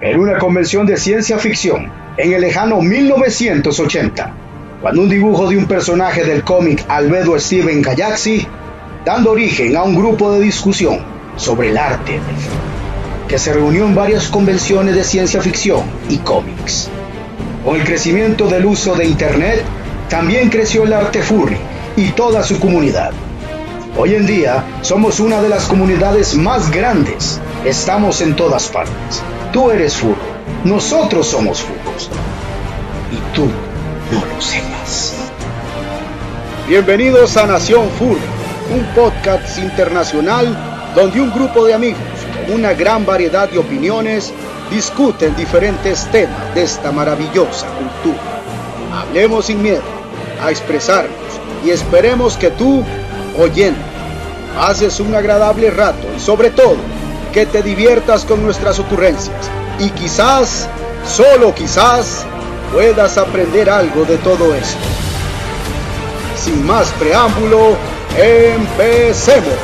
en una convención de ciencia ficción en el lejano 1980, cuando un dibujo de un personaje del cómic Albedo Steven Kayaxi, dando origen a un grupo de discusión sobre el arte que se reunió en varias convenciones de ciencia ficción y cómics. Con el crecimiento del uso de Internet, también creció el arte furry y toda su comunidad. Hoy en día somos una de las comunidades más grandes. Estamos en todas partes. Tú eres furro, nosotros somos furros. Y tú no lo sepas. Bienvenidos a Nación Furry, un podcast internacional donde un grupo de amigos una gran variedad de opiniones, discuten diferentes temas de esta maravillosa cultura. Hablemos sin miedo a expresarnos y esperemos que tú, oyendo, haces un agradable rato y sobre todo que te diviertas con nuestras ocurrencias y quizás, solo quizás, puedas aprender algo de todo esto. Sin más preámbulo, empecemos.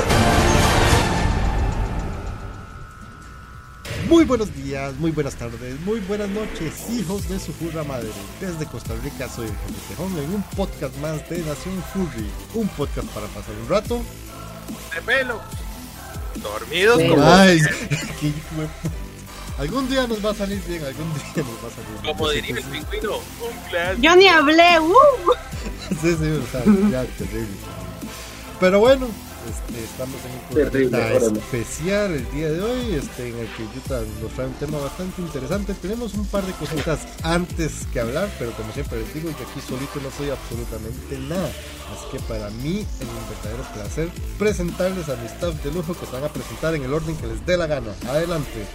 Muy buenos días, muy buenas tardes, muy buenas noches, hijos de su furra madre. Desde Costa Rica soy el Tejón en un podcast más de Nación Furry. Un podcast para pasar un rato. De pelo. Dormidos como. Ay, algún día nos va a salir bien, algún día nos va a salir bien. Como diría el pingüino, un plan. Yo ni hablé, uh. sí, sí, o sea, ya, terrible. Pero bueno, este, estamos en un programa especial el día de hoy, este, en el que Yuta nos trae un tema bastante interesante. Tenemos un par de cositas antes que hablar, pero como siempre les digo, yo aquí solito no soy absolutamente nada. Así que para mí es un verdadero placer presentarles a mi staff de lujo que se van a presentar en el orden que les dé la gana. Adelante.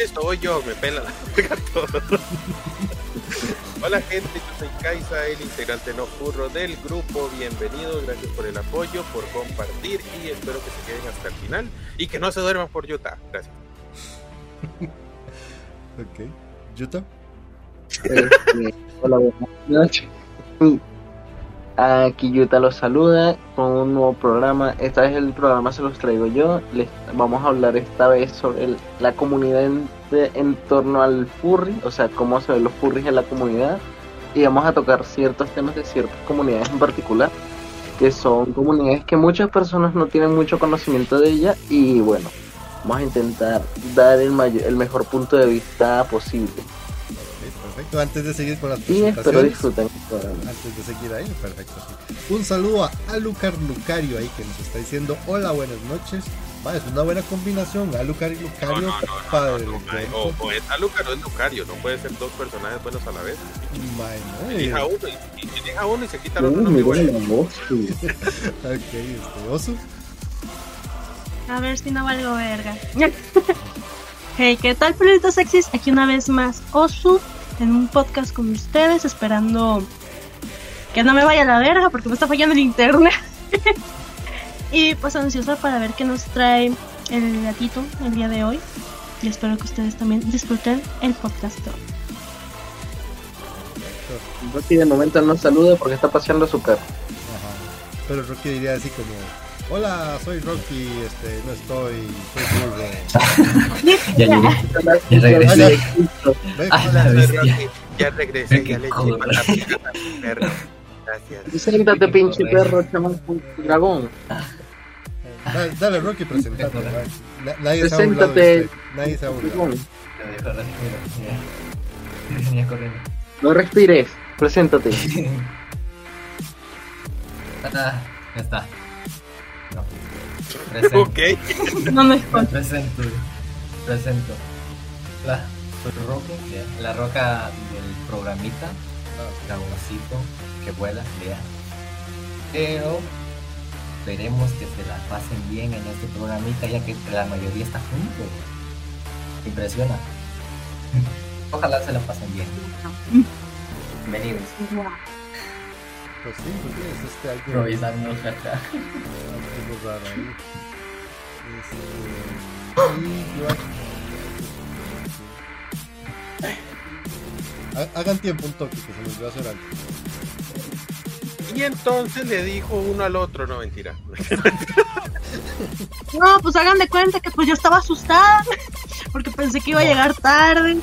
Esto hoy yo, me pela la todo. Hola gente, yo soy Kaisa, el integrante no furro del grupo. Bienvenidos, gracias por el apoyo, por compartir y espero que se queden hasta el final y que no se duerman por Utah. Gracias. ok. ¿Yuta? Este, hola, buenas noches. Aquí Yuta los saluda con un nuevo programa. Esta vez el programa se los traigo yo. Les vamos a hablar esta vez sobre la comunidad en, en, torno al furry, o sea, cómo se ven los furries en la comunidad. Y vamos a tocar ciertos temas de ciertas comunidades en particular, que son comunidades que muchas personas no tienen mucho conocimiento de ella. Y bueno, vamos a intentar dar el mejor punto de vista posible perfecto. Antes de seguir con las presentaciones. Sí, disfruten. Antes de seguir ahí, perfecto. Un saludo a Alucar Lucario ahí que nos está diciendo hola, buenas noches. Va, es una buena combinación, Alucar y Lucario, no, no, padre. o, o, es Alucar o es Lucario, no puede ser dos personajes buenos a la vez. Uno y, y, deja uno y se quita el otro. No ok, este, Osu. A ver si no valgo verga. hey, ¿qué tal, peluditos sexys? Aquí una vez más, Osu en un podcast con ustedes, esperando que no me vaya a la verga porque me está fallando el internet. y pues ansiosa para ver qué nos trae el gatito el día de hoy. Y espero que ustedes también disfruten el podcast. Rocky de momento no saluda porque está paseando su perro. Pero Rocky diría así como Hola, soy Rocky, este, no estoy, soy burro. ya llegué, ya regresé. Hola, soy Rocky, ya regresé, ya le eché perro. Gracias. Siéntate, pinche perro, chamán dragón. Dale, dale, Rocky, presentate. Nadie Preséntate. Nadie se ha burlado. No respires, preséntate. ah, ya está. Ok. No me Presento. Presento. La, la roca del programita. Dragoncito que vuela, lea. Pero esperemos que se la pasen bien en este programita ya que la mayoría está junto. Impresiona. Ojalá se la pasen bien. Bienvenidos. Pues sí, pues es este algo. Improvisando acá. Este, Hagan tiempo un toque que se nos va a hacer algo. Y entonces le dijo uno al otro, no mentira. No, pues hagan de cuenta que pues yo estaba asustada porque pensé que iba a llegar tarde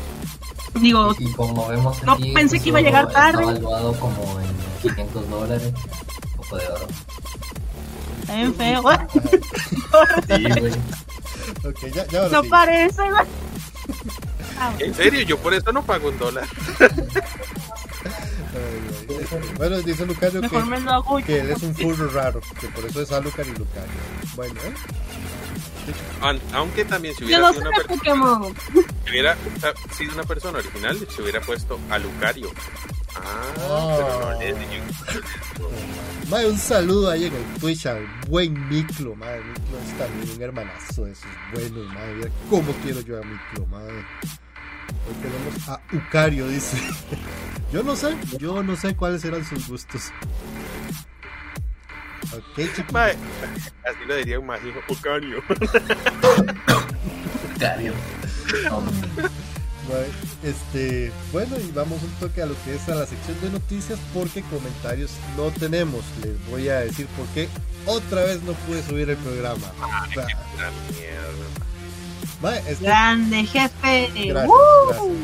Digo, y, como vemos no pensé que iba a llegar tarde. Está valuado como en 500 dólares, un poco de oro. Feo. sí, güey. Okay, ya, ya no sí. parece, güey. En serio, yo por eso no pago un dólar. Bueno, dice Lucario Mejor lo hago que, que él es un furro raro, que por eso es a Lucario y Lucario. Bueno, ¿eh? Aunque también si hubiera no sido una, de per- Pokémon. si hubiera sido una persona original, se hubiera puesto a Lucario. Ah, pero no. Madre, un saludo ahí en el Twitch al buen Miklo, madre. Miklo es también un hermanazo de esos buenos, madre. Mira cómo quiero yo a Miklo, madre. Hoy tenemos a Ucario, dice. Yo no sé, yo no sé cuáles eran sus gustos. Ok. Mae, así lo diría un mágico Lucario. Cario. Mae, Este, bueno, y vamos un toque a lo que es a la sección de noticias porque comentarios no tenemos. Les voy a decir por qué otra vez no pude subir el programa. O sea, Una mierda. mae, es que- Grande, jefe. Gracias, ¡Woo!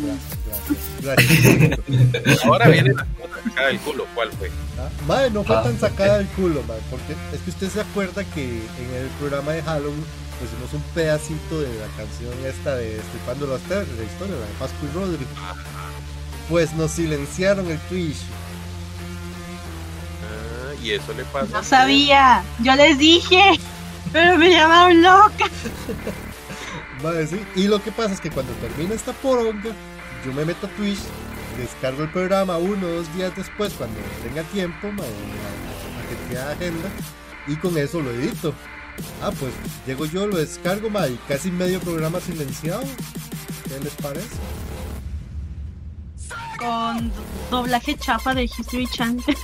gracias, gracias, gracias. Ahora viene la cosa sacada del culo. ¿Cuál fue? Ah, Mae, no fue Ah, tan sacada del culo, mae, porque es que usted se acuerda que en el programa de Halloween pusimos un pedacito de la canción esta de Estripando las Terras, de la historia, la de Pascu y Rodri. Pues nos silenciaron el Twitch. Ah, y eso le pasa. No sabía. Yo les dije. Pero me llamaron loca. Mae, sí. Y lo que pasa es que cuando termina esta poronga, yo me meto a Twitch, descargo el programa uno o dos días después, cuando tenga tiempo, mae, a, a que tenga agenda, y con eso lo edito. Ah, pues llego yo, lo descargo, mae, y casi medio programa silenciado. ¿Qué les parece? Con doblaje chafa de History Channel.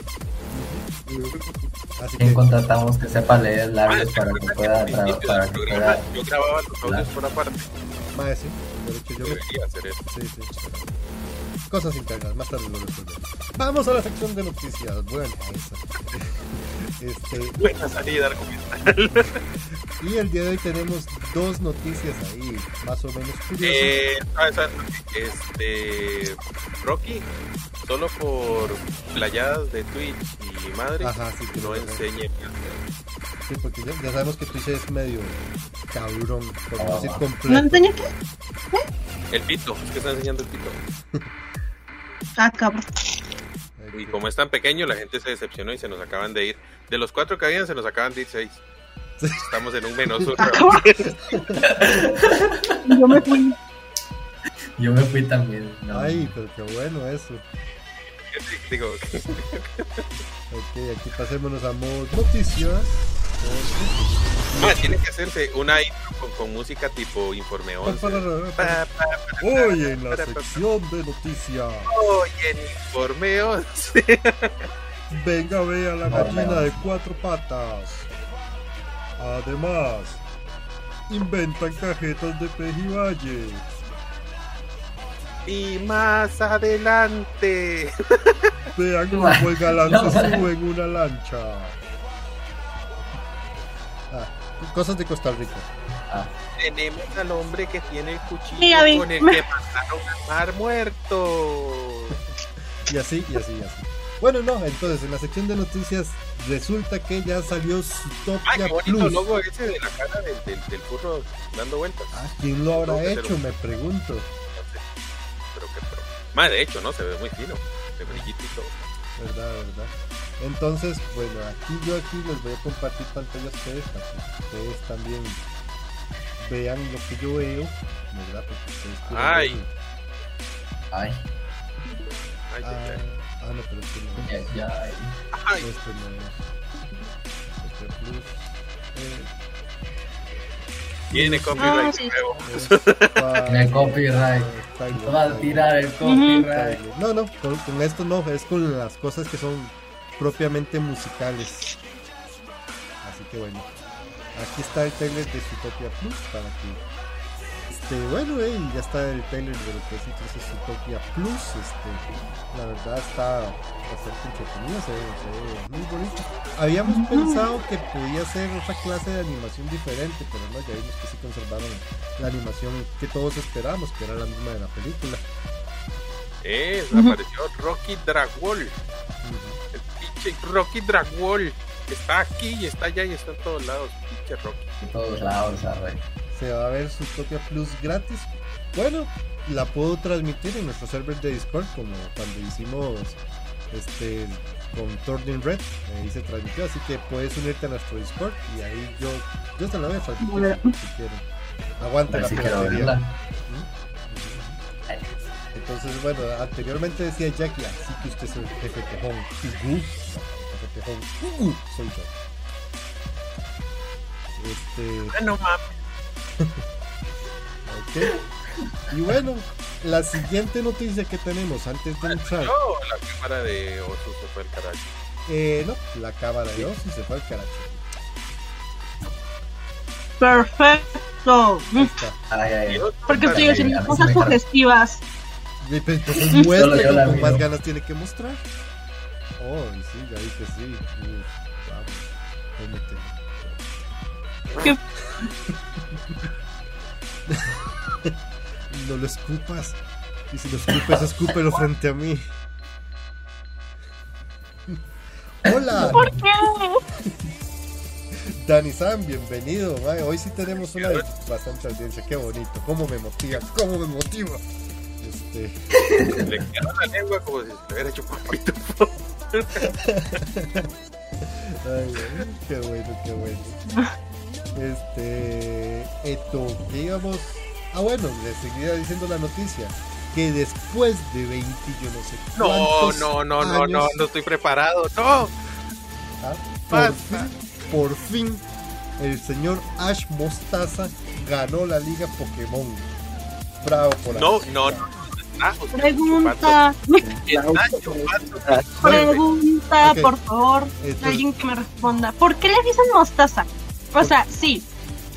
Así ¿Quién que, contratamos que sepa leer labios para que pueda, para que pueda Yo grababa los audios por aparte. mae, sí, de hecho yo Debería hacer eso. Sí, sí. Cosas internas, más tarde lo resolvemos. Vamos a la sección de noticias. Bueno, esa. Este, Buena salida argumental. y el día de hoy tenemos dos noticias ahí, más o menos curiosas. Eh, ah, este. Rocky, solo por playadas de Twitch y madre, Ajá, sí, que no enseñe. Sí, porque ya, ya sabemos que Twitch es medio cabrón, por no decir Ah. ¿No completo. enseñé qué? El pito, es que está enseñando el pito. Ah, cabrón. Y como es tan pequeño, la gente se decepcionó y se nos acaban de ir. De los cuatro que habían, se nos acaban de ir seis. Estamos en un menos Ah. Yo me fui. Yo me fui también. No. Ay, pero qué bueno eso. Digo, Ok, aquí pasémonos a modo noticias. ah, tiene que hacerse una intro con, con música tipo Informe 11. Pa, pa, pa, Hoy en la sección de noticias. Oye, en Informe 11. Venga, vea la No, gallina no. de cuatro patas. Además, inventan cajetas de pejibaye. Y más adelante. Vean cómo el galán No, se sube en una lancha. Ah, cosas de Costa Rica. Ah, Tenemos al hombre que tiene el cuchillo con el que mataron al mar muerto. Y así, y así, y así. Bueno, no, entonces en la sección de noticias resulta que ya salió su Ay, Topia qué bonito Plus. logo ese de la cara del, del, del burro dando vueltas. Ah, ¿quién lo habrá hecho? Me pregunto. Más de hecho, ¿no? Se ve muy fino. De brillito y todo. ¿Verdad, verdad? Entonces, bueno, aquí yo aquí les voy a compartir pantalla a ustedes para que ustedes también vean lo que yo veo, ¿verdad? Porque ustedes Ay. ver- ay, Ay, Ah, ay, ay. ah, no, pero este no ya, ay. Ay, Este no es. Este plus. Eh, Tiene Ah, copyright sí. nuevo. está- Tiene copyright. Va a tirar el copyright. No, no, con, con esto no, es con las cosas que son propiamente musicales. Así que bueno, aquí está el trailer de Zootopia Plus para que este, bueno, eh, ya está el trailer de lo que es entonces Zootopia Plus. Este, la verdad está bastante entretenido, se ve, se ve muy bonito. Habíamos pensado que podía ser otra clase de animación diferente, pero no, ya vimos que sí conservaron la animación que todos esperábamos, que era la misma de la película. Es, apareció Rocky Dragwall. El pinche Rocky Dragwall. Está aquí y está allá y está en todos lados. Pinche Rocky. En todos lados, ¿sabes? Se va a ver su propia Plus gratis. Bueno, la puedo transmitir en nuestro server de Discord como cuando hicimos este con Turning Red, ahí se transmitió, así que puedes unirte a nuestro Discord y ahí yo, yo te la voy a transmitir si quieren. Aguanta la piratería. Entonces, bueno, anteriormente decía Jackie, así que usted es el jefe tejón. Jefe tejón, soy yo. Este. Bueno, ok. Y bueno, la siguiente noticia que tenemos antes de entrar. No, la cámara de Osu se fue al carajo. Eh, no, la cámara de Osu se fue al carajo. Perfecto. Ay, ay, ay. Porque estoy haciendo cosas sugestivas. Pues, Entonces muestra que con más ganas tiene que mostrar. Oh, sí, ya que sí. Uf, vamos, cómetelo. ¿Qué? no lo escupas. Y si lo escupes, escúpelo frente a mí. Hola, ¿Por qué? Dani San, bienvenido. mae. Hoy sí tenemos una bastante audiencia. Qué bonito. Cómo me motiva, cómo me motiva. Este, Le quedó la lengua como si se le hubiera hecho papito. ay, ay, qué bueno, qué bueno. Este, esto, que íbamos. Ah, bueno, les seguía diciendo la noticia. Que después de 20, yo no sé No, no, no, no, no, no estoy preparado. No. ah, por, fin, por fin, el señor Ash Mostaza ganó la liga Pokémon. Bravo por No, Ash. no, no. Ah, o sea, Pregunta, pregunta, por favor. Entonces- Alguien que me responda. ¿Por qué le dicen mostaza? O sea, sí,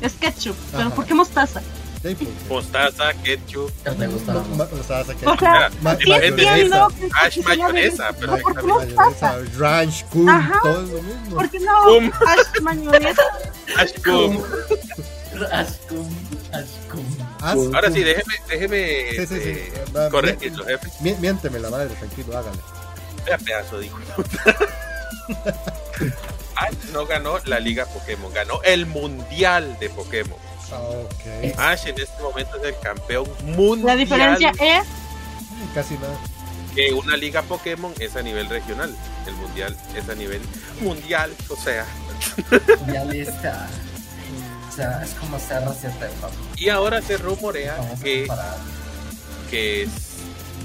es ketchup, pero Ajá. ¿por qué mostaza? Sí, Mostaza, ketchup. ¿Qué te gusta? Mostaza que- O sea, ma- sí entiendo que Ash mayonesa, de- pero ¿por qué mostaza? mayonesa, ranch, cool, Ajá. todo es lo mismo. ¿Por qué no Boom. Ash mayonesa? Ashcom. Ashkum, Ashkum. Haz Ahora cum- sí, déjeme, déjeme Sí, sí, sí. Va, corregirlo, jefe. Miénteme la madre, tranquilo, hágale. Vea pedazo, dijo. Ash no ganó la Liga Pokémon, ganó el Mundial de Pokémon. Ah, ok. Ash en este momento es el campeón mundial. La diferencia es Casi nada. que una Liga Pokémon es a nivel regional, el Mundial es a nivel mundial, o sea. Ya lista. O sea, es como ser de. Y ahora se rumorea que, que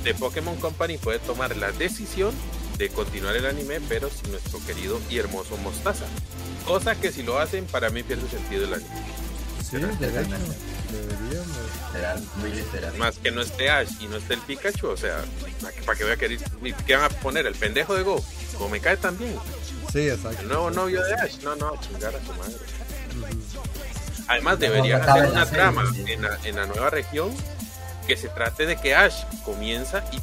The Pokémon Company puede tomar la decisión de continuar el anime, pero sin nuestro querido y hermoso Mostaza. Cosa que si lo hacen, para mí pierde sentido el anime. Sí, muy literal. Más que no esté Ash y no esté el Pikachu, o sea, ¿para qué voy a querer? ¿Qué van a poner? ¿El pendejo de Go? Como me cae también. Sí, exacto. El nuevo novio de Ash. No, no, chingar a su madre. Además, deberían hacer una serie, trama sí. en la, en la nueva región que se trate de que Ash comienza y,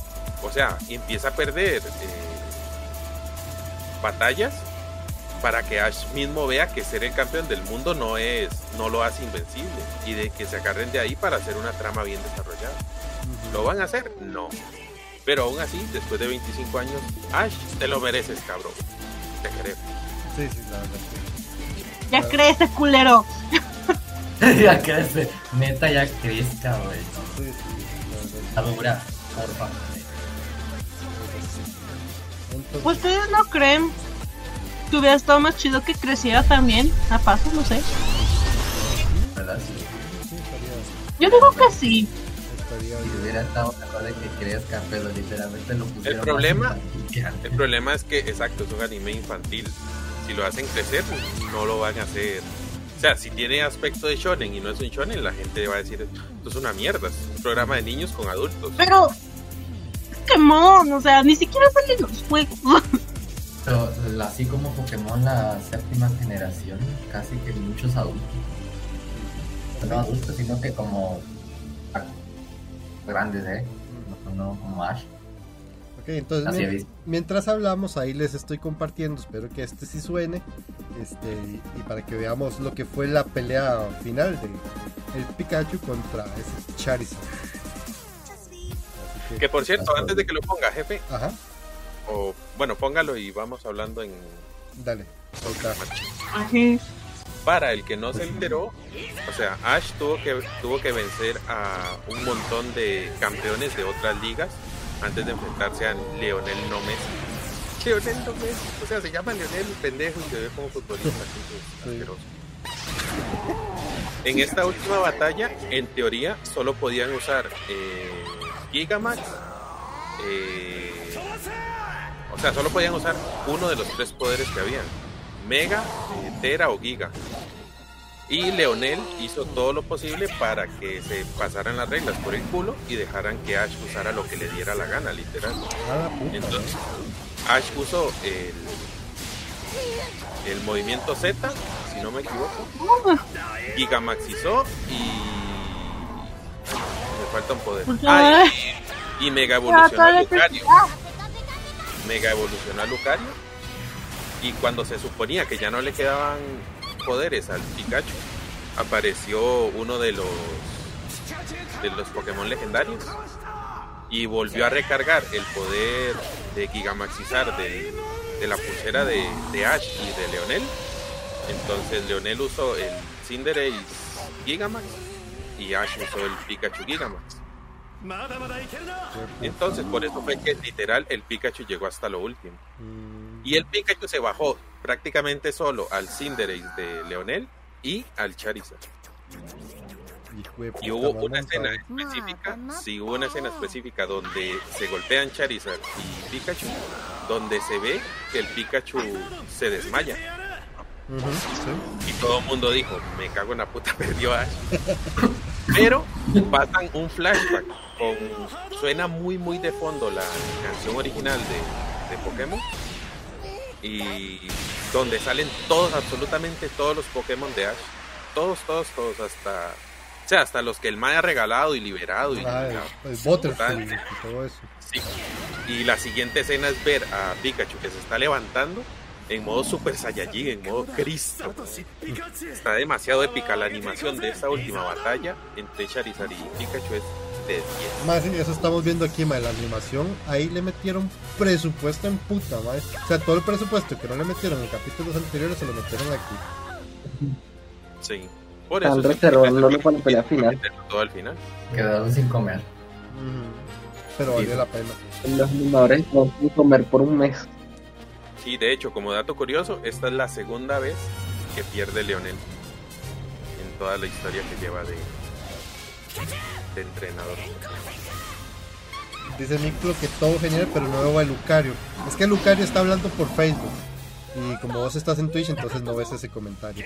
o sea, y empieza a perder eh, batallas para que Ash mismo vea que ser el campeón del mundo no es, no lo hace invencible y de que se agarren de ahí para hacer una trama bien desarrollada. ¿Lo van a hacer? No. Pero aún así, después de 25 años, Ash, te lo mereces, cabrón. Te queremos. Sí, sí, la verdad. ya crece culero. ya crece. Neta, ya crezca, güey. Sí, sí, La la verdad. dura, porfa. Entonces, ¿Ustedes no creen que hubiera estado más chido que creciera también? A paso, no sé. Yo digo que sí. Si hubiera estado mejor de que crezca, pero literalmente lo pusieron. más problema-. El problema es que, exacto, es un anime infantil. Si lo hacen crecer, no lo van a hacer. O sea, si tiene aspecto de shonen y no es un shonen, la gente va a decir, esto es una mierda, es un programa de niños con adultos. Pero. Pokémon, o sea, ni siquiera salen los juegos. Pero así como Pokémon, la séptima generación, casi que muchos adultos. No adultos, sino que como grandes, ¿eh? No, como Ash. Ok, entonces mien- mientras hablamos, ahí les estoy compartiendo, espero que este sí suene, este, y para que veamos lo que fue la pelea final de el Pikachu contra ese Charizard. Así Que por cierto, antes de que lo ponga, jefe. Ajá. O, bueno, póngalo y vamos hablando en. Dale. Para el que no se enteró, o sea, Ash tuvo que, tuvo que vencer a un montón de campeones de otras ligas antes de enfrentarse a Leonel No Messi. Leonel No Messi, o sea, se llama Leonel pendejo y se ve como futbolista. En esta última batalla, en teoría, solo podían usar eh, Gigamax. Eh, o sea, solo podían usar uno de los tres poderes que habían. Mega, Tera o Giga. Y Leonel hizo todo lo posible para que se pasaran las reglas por el culo y dejaran que Ash usara lo que le diera la gana, literal. Entonces, Ash usó el, el movimiento Z, si no me equivoco. Gigamaxizó y. Falta un poder. Ah, y, Mega evolucionó a Lucario. Mega evolucionó a Lucario. Y cuando se suponía que ya no le quedaban poderes al Pikachu, apareció uno de los de los Pokémon legendarios y volvió a recargar el poder de Gigamaxizar de, de la pulsera de, de, Ash y de Leonel. Entonces Leonel usó el Cinderace Gigamax y Ash usó el Pikachu Gigamax. Entonces por eso fue que literal el Pikachu llegó hasta lo último. Mm. Y el Pikachu se bajó prácticamente solo al Cinderace de Leonel y al Charizard. Y hubo una escena específica, sí hubo una escena específica donde se golpean Charizard y Pikachu, donde se ve que el Pikachu se desmaya. Y todo el mundo dijo, me cago en la puta, perdió Ash. Pero pasan un flashback con suena muy muy de fondo la canción original de, de Pokémon y donde salen todos, absolutamente todos los Pokémon de Ash. Todos, todos, todos, hasta o sea, hasta los que el Mae ha regalado y liberado. Y, ah, el, y todo eso. Sí. Y la siguiente escena es ver a Pikachu que se está levantando en modo Super Saiyajin, en modo Cristo. Está demasiado épica la animación de esta última batalla entre Charizard y Pikachu es de 10. Más eso estamos viendo aquí, ma, la animación, ahí le metieron presupuesto en puta, ma. O sea, todo el presupuesto que no le metieron en capítulos anteriores se lo metieron aquí. Sí. Por eso. reservando para la pelea final. Todo al final. Quedaron sin comer. Pero valió la pena. Los animadores no sin comer por un mes. Sí, de hecho, como dato curioso, esta es la segunda vez que pierde Leonel en toda la historia que lleva de, de entrenador. Dice Miklo que todo genial, pero no veo a Lucario. Es que Lucario está hablando por Facebook. Y como vos estás en Twitch, entonces no ves ese comentario.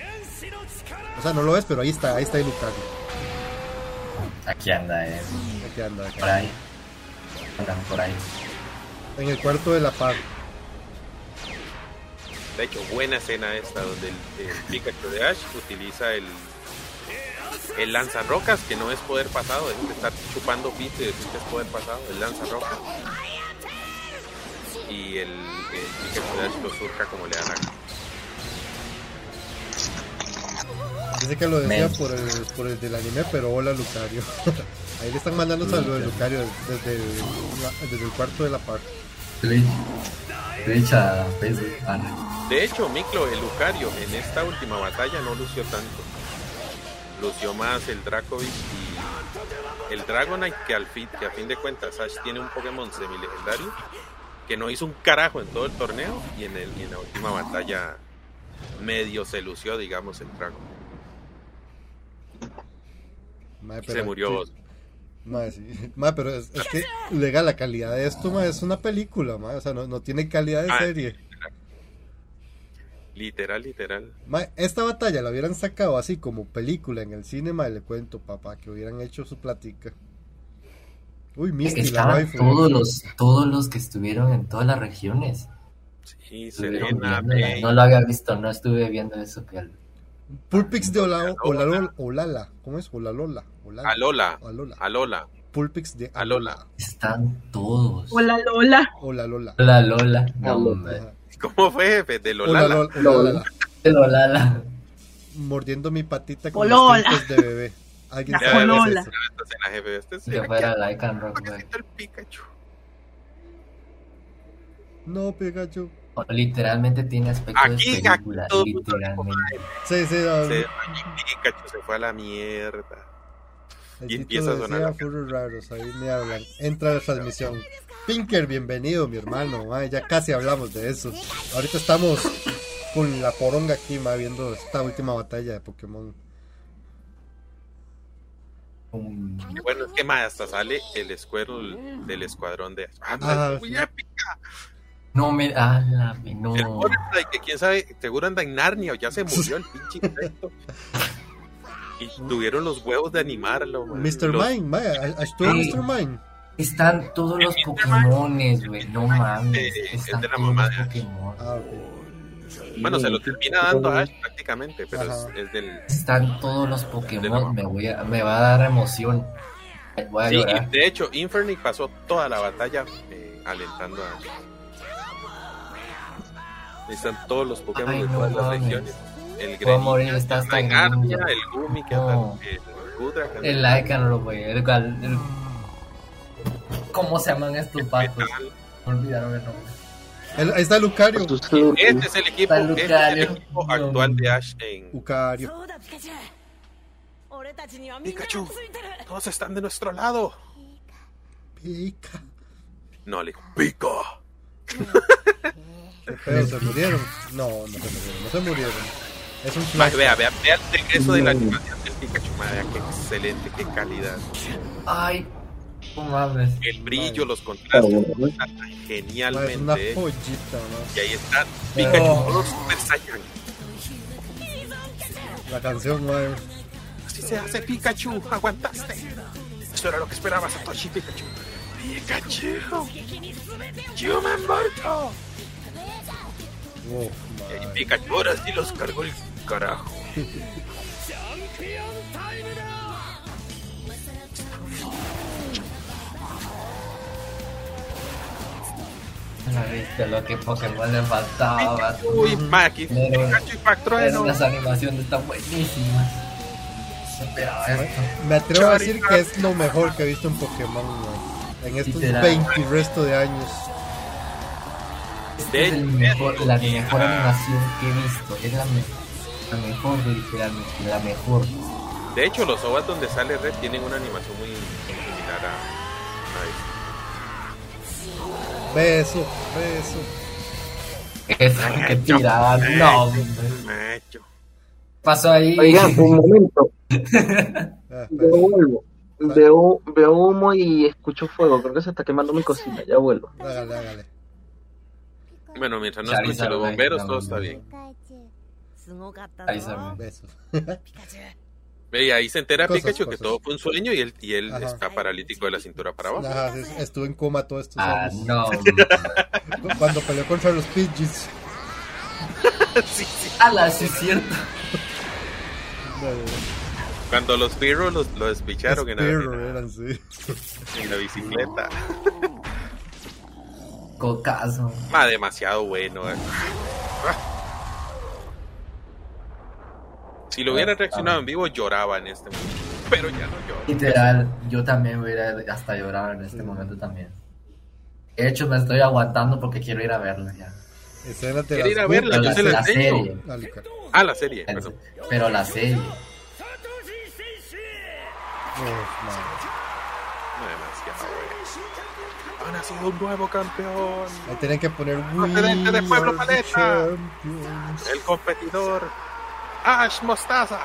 O sea, no lo ves, pero ahí está, ahí está el Lucario. Aquí anda, eh. Aquí anda, Por ahí. Andan por ahí. En el cuarto de la par. De hecho, buena escena esta donde el, Pikachu de Ash utiliza el el lanzarrocas, que no es poder pasado, es estar chupando pito y decir que es poder pasado, el lanzarrocas. Y el, el Pikachu de Ash lo surca como le da la Dice que lo decía por el, por el del anime, pero hola Lucario. Ahí le están mandando saludos de Lucario desde el, desde el cuarto de la par. De hecho, Miklo, el Lucario en esta última batalla no lució tanto. Lució más el Dracovic y el Dragonite que al fin, que a fin de cuentas Ash tiene un Pokémon semi-legendario que no hizo un carajo en todo el torneo y en, el, en la última batalla medio se lució, digamos, el Dragon. se murió. pero es, que legal la calidad de esto, es una película, o sea, no, tiene calidad de ah, serie. Literal, literal. esta batalla la hubieran sacado así como película en el cine, le cuento, papá, que hubieran hecho su platica. Uy, Misty, la todos los, todos los que estuvieron en todas las regiones. Sí, No lo había visto, no estuve viendo eso que Pulpix de Olala, Olala, ¿cómo es? Olalola. Olala. Alola. Alola. Alola. Pulpix de Alola. Están todos. Hola Lola. Hola Lola. Hola Lola. ¿Cómo fue, jefe? De Lola. Lola. De Lola. Mordiendo mi patita con los de bebé. Alguien La sabe qué es Jolola. eso. Estás en la jefe. Este es Que fuera like and rock, güey. el Pikachu. No, Pikachu. O Literalmente tiene aspecto Aquí, de aquí película, todo mundo literalmente. Sí, sí, no, Se, Pikachu se fue a la mierda. el y empieza a sonar decía la Furros raros, ahí me hablan. Entra la transmisión. Pinker, bienvenido, mi hermano. Ya casi hablamos de eso. Ahorita estamos con la poronga aquí, ma, viendo esta última batalla de Pokémon. Y bueno, es que más hasta sale el Squirtle del escuadrón de. Ah, Ah, muy sí. épica. No me. Ah, la no. El Butterfly, que quién sabe, seguro anda en Narnia o ya se murió el pinche insecto. Y tuvieron los huevos de animarlo. Mr. Los- Mime, vaya, estuvo Sí. Mr. Mime. Están todos los Pokémones, güey. No mames. Están es de la todos mamá los. Pokémon. Ah. Bueno, se lo termina dando a Ash prácticamente, pero es, es del. Están todos los Pokémon. Me, voy a, me va a dar emoción. Voy a Sí, llorar. y de hecho, Inferni pasó toda la batalla eh, alentando a Ash. Están todos los Pokémon Ay, de no todas las mames. regiones. El Greninja, el mundo. el Gumi, que No. anda- el Gudra, El Lycanroc, güey. El, gal- el- ¿Cómo se llaman estos patos? Me olvidaron el nombre. El- ahí está Lucario. Este es el equipo, este es el equipo No. actual de Ash en Lucario. Pikachu. Todos están de nuestro lado. Pica. No, le digo, Pica. Pero se murieron. No, no se murieron. No se murieron. Es un flash. Vea, vea, vea el regreso de la animación del Pikachu. ma, vea qué excelente, qué calidad. Ay, no mames. El brillo, los contrastes, está una genialmente. Y ahí está Pikachu, Oh. todo Super Saiyan. La canción, madre. Así se hace Pikachu, aguantaste. Eso era lo que esperaba Satoshi Pikachu. Pikachu, yo me he muerto. Uf, Y. Pikachu ahora sí los cargó el carajo. viste lo que Pokémon le faltaba. Uy, Maki, Pero- Pikachu y Trueno. las animaciones están buenísimas. No. Me atrevo a decir que es lo mejor que he visto en Pokémon. En estos Literal. 20 y resto de años. Este es el mejor, la mejor animación que he visto. Es la, me- la mejor, literalmente. La mejor. De hecho, los OVAs donde sale Red tienen una animación muy similar a, a. Beso, beso. Esa que tiraba. No, hombre. Macho. Pasó ahí. Oigan, un momento. Ah, Yo vuelvo. Veo, veo humo y escucho fuego. Creo que se está quemando mi cocina. Ya vuelvo. hágale, hágale. Bueno, mientras no escuchen los bomberos, no, todo no, está no. bien. Ahí. Besos. Y ahí se entera Cosas, Pikachu cosas. que todo fue un sueño y él, y él Ajá. está paralítico de la cintura para abajo. Ajá, sí, estuve en coma todos estos Ah, no. Cuando peleó contra los Pidgeys. sí, sí. Ala, sí es cierto. Cuando los Spearow los, lo despicharon en eran, sí. en la bicicleta. Cocazo. Ah, demasiado bueno. eh. Si lo hubiera reaccionado en vivo, lloraba en este momento. Pero ya no lloro. Literal, yo también voy a ir hasta llorar en este momento también. De hecho, me estoy aguantando porque quiero ir a verlo ya. Quiere ir a verla, Pero yo la, se la la enseño. serie. Ah. Ah, la serie, perdón. Pero la serie. Uf, madre. Demasiado bueno. Ha nacido un nuevo campeón. Tienen que poner Procedente de Pueblo Paleta. El competidor. Ash Mostaza.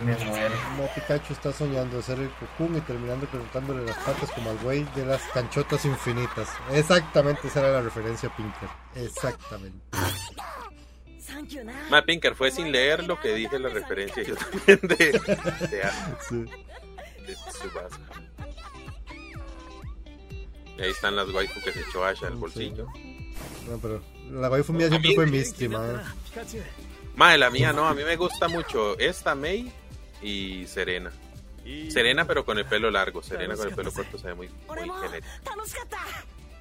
Me muero. No, Pikachu está soñando de ser el Cocoon y terminando cortándole las patas como al güey de las canchotas infinitas. Exactamente, esa era la referencia a Pinker. Exactamente. Matt Pinker fue sin leer lo que dije la referencia yo también de, de, Sí. de Tsubasa. Y ahí están las waifu que se echó Ash al bolsillo. No, pero la waifu mía siempre fue Misty, madre. Mae, la mía no, a mí me gusta mucho esta May y Serena. Serena pero con el pelo largo, Serena con el pelo corto se ve muy, muy genérico.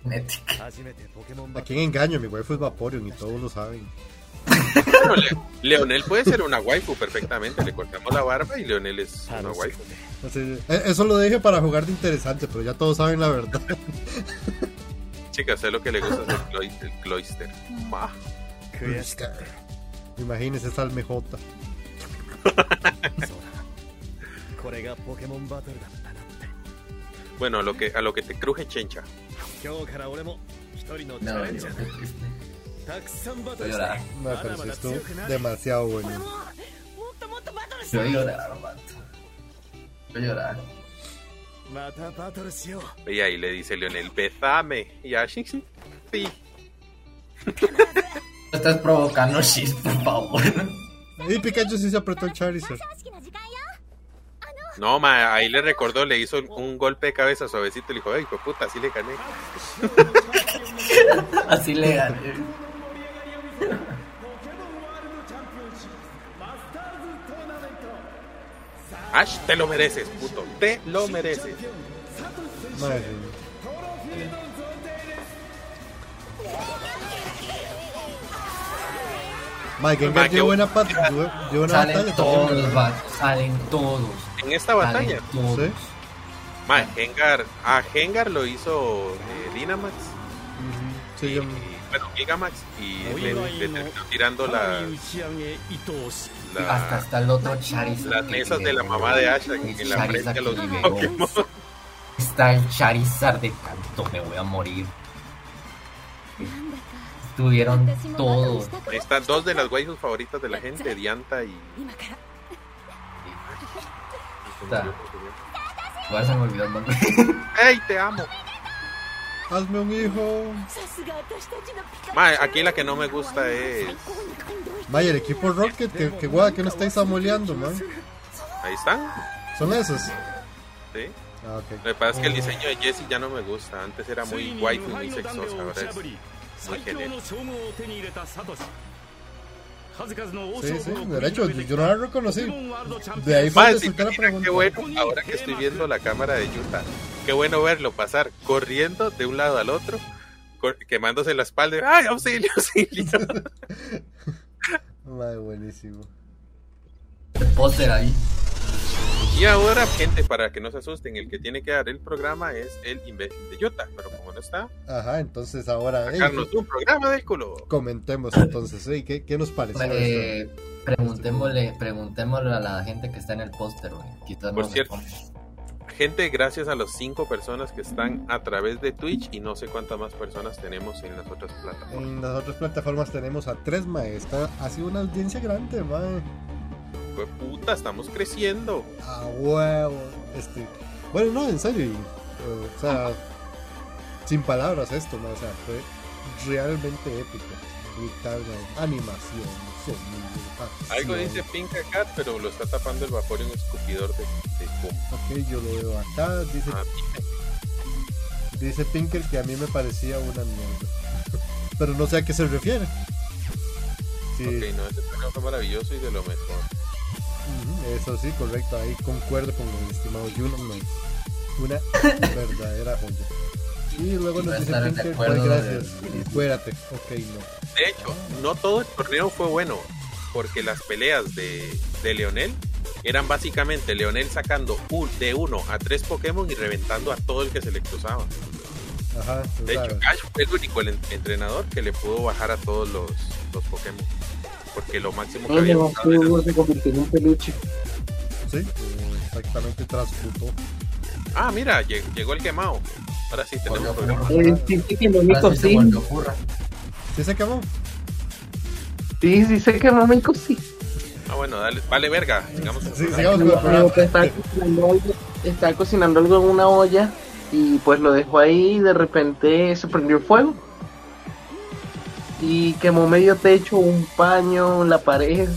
Nética. ¿A quién engaño? Mi waifu es Vaporeon y todos lo saben. Leonel puede ser una waifu perfectamente. Le cortamos la barba y Leonel es una waifu. Eh, eso lo dije para jugar de interesante, pero ya todos saben la verdad. Chicas, sé lo que le gusta es el, cloister. Imagínese esa almejota. bueno, a lo que, a lo que te cruje chencha. No, me pareció demasiado bueno. Yo llorar, Yo llorar. Y ahí le dice Leonel, besame. Y así sí. Sí. Estás provocando shit, por favor. Y Pikachu sí se apretó el Charizard. No, ma, ahí le recordó, le hizo un golpe de cabeza suavecito y le dijo, ay, puta, así le gané. así le gané. Ash, te lo mereces, puto. Te lo mereces. Madre Mike, Gengar dio buena, pat dio buena salen batalla. Todos, salen todos. En esta batalla. Todos. ¿Sí? Mike, Gengar, a Gengar lo hizo eh, Dynamax. Sí, yo bueno, Gigamax y le, le, terminó tirando la, la, hasta hasta el otro Charizard las mesas de la mamá de Ash en, la frente de los Pokémon está el Charizard de tanto me voy a morir. Estuvieron todos. están dos de las waifus favoritas de la gente Dianta y Voy a se me olvidó el nombre. ¡Ey, te amo! Hazme un hijo. aquí la que no me gusta es. Vaya, el equipo Rocket, que, que guay, que no estáis amoleando, man. Ahí están. ¿Son esos? Sí. Ah, okay. Lo que pasa es que el diseño de Jessie ya no me gusta. Antes era muy guay y muy sexoso, ahora es muy genérico. Sí, sí, de hecho, yo no la reconocí. De ahí fue sí, la pregunta. Qué bueno, ahora que estoy viendo la cámara de Utah, qué bueno verlo pasar corriendo de un lado al otro, quemándose la espalda. ¡Ay, auxilio, auxilio! Madre, buenísimo. El póster ahí. Y ahora, gente, para que no se asusten, el que tiene que dar el programa es el imbécil de Utah, pero como no está. Ajá, entonces ahora. Sacarnos un programa del culo. Comentemos entonces, ¿qué, ¿qué, nos parece? Eh, preguntémosle, preguntémosle a la gente que está en el póster, Por cierto, gente, gracias a las cinco personas que están a través de Twitch y no sé cuántas más personas tenemos en las otras plataformas. En las otras plataformas tenemos a tres maestras. Ha sido una audiencia grande, mae puta, estamos creciendo. Ah, huevo. Este, bueno, no, en serio. o sea, sin palabras esto, ¿no? O sea, fue realmente épico. Brutal, animación, sonido, Algo dice Pink Cat, pero lo está tapando el vapor y un escupidor de, de Ok, yo lo veo acá. Dice, ah, dice Pinker que a mí me parecía una mierda. pero no sé a qué se refiere. Sí. Ok, no, este fue maravilloso y de lo mejor. Eso sí, correcto, ahí concuerdo con el estimado Juno Una verdadera joya. Y luego nos Pinker, pues gracias. Fuérate, ok, no. De hecho, no todo el torneo fue bueno, porque las peleas de, de Leonel eran básicamente Leonel sacando un, de uno a tres Pokémon y reventando a todo el que se le cruzaba. Ajá, de hecho, Ash fue el único entrenador que le pudo bajar a todos los, los Pokémon porque lo máximo que había se convirtió en un peluche. Sí, exactamente transmutó. Ah, mira, llegó el quemado. Ahora sí tenemos programa. Eh, sí, sí, que sí. ¿Sí se quemó? Sí, sí se quemó Mico sí. Ah, bueno, dale, vale verga. Sigamos sí, sigamos con el programa. Estaba cocinando, algo, estaba cocinando algo en una olla y pues lo dejó ahí y de repente se prendió el fuego y quemó medio techo, un paño, la pared.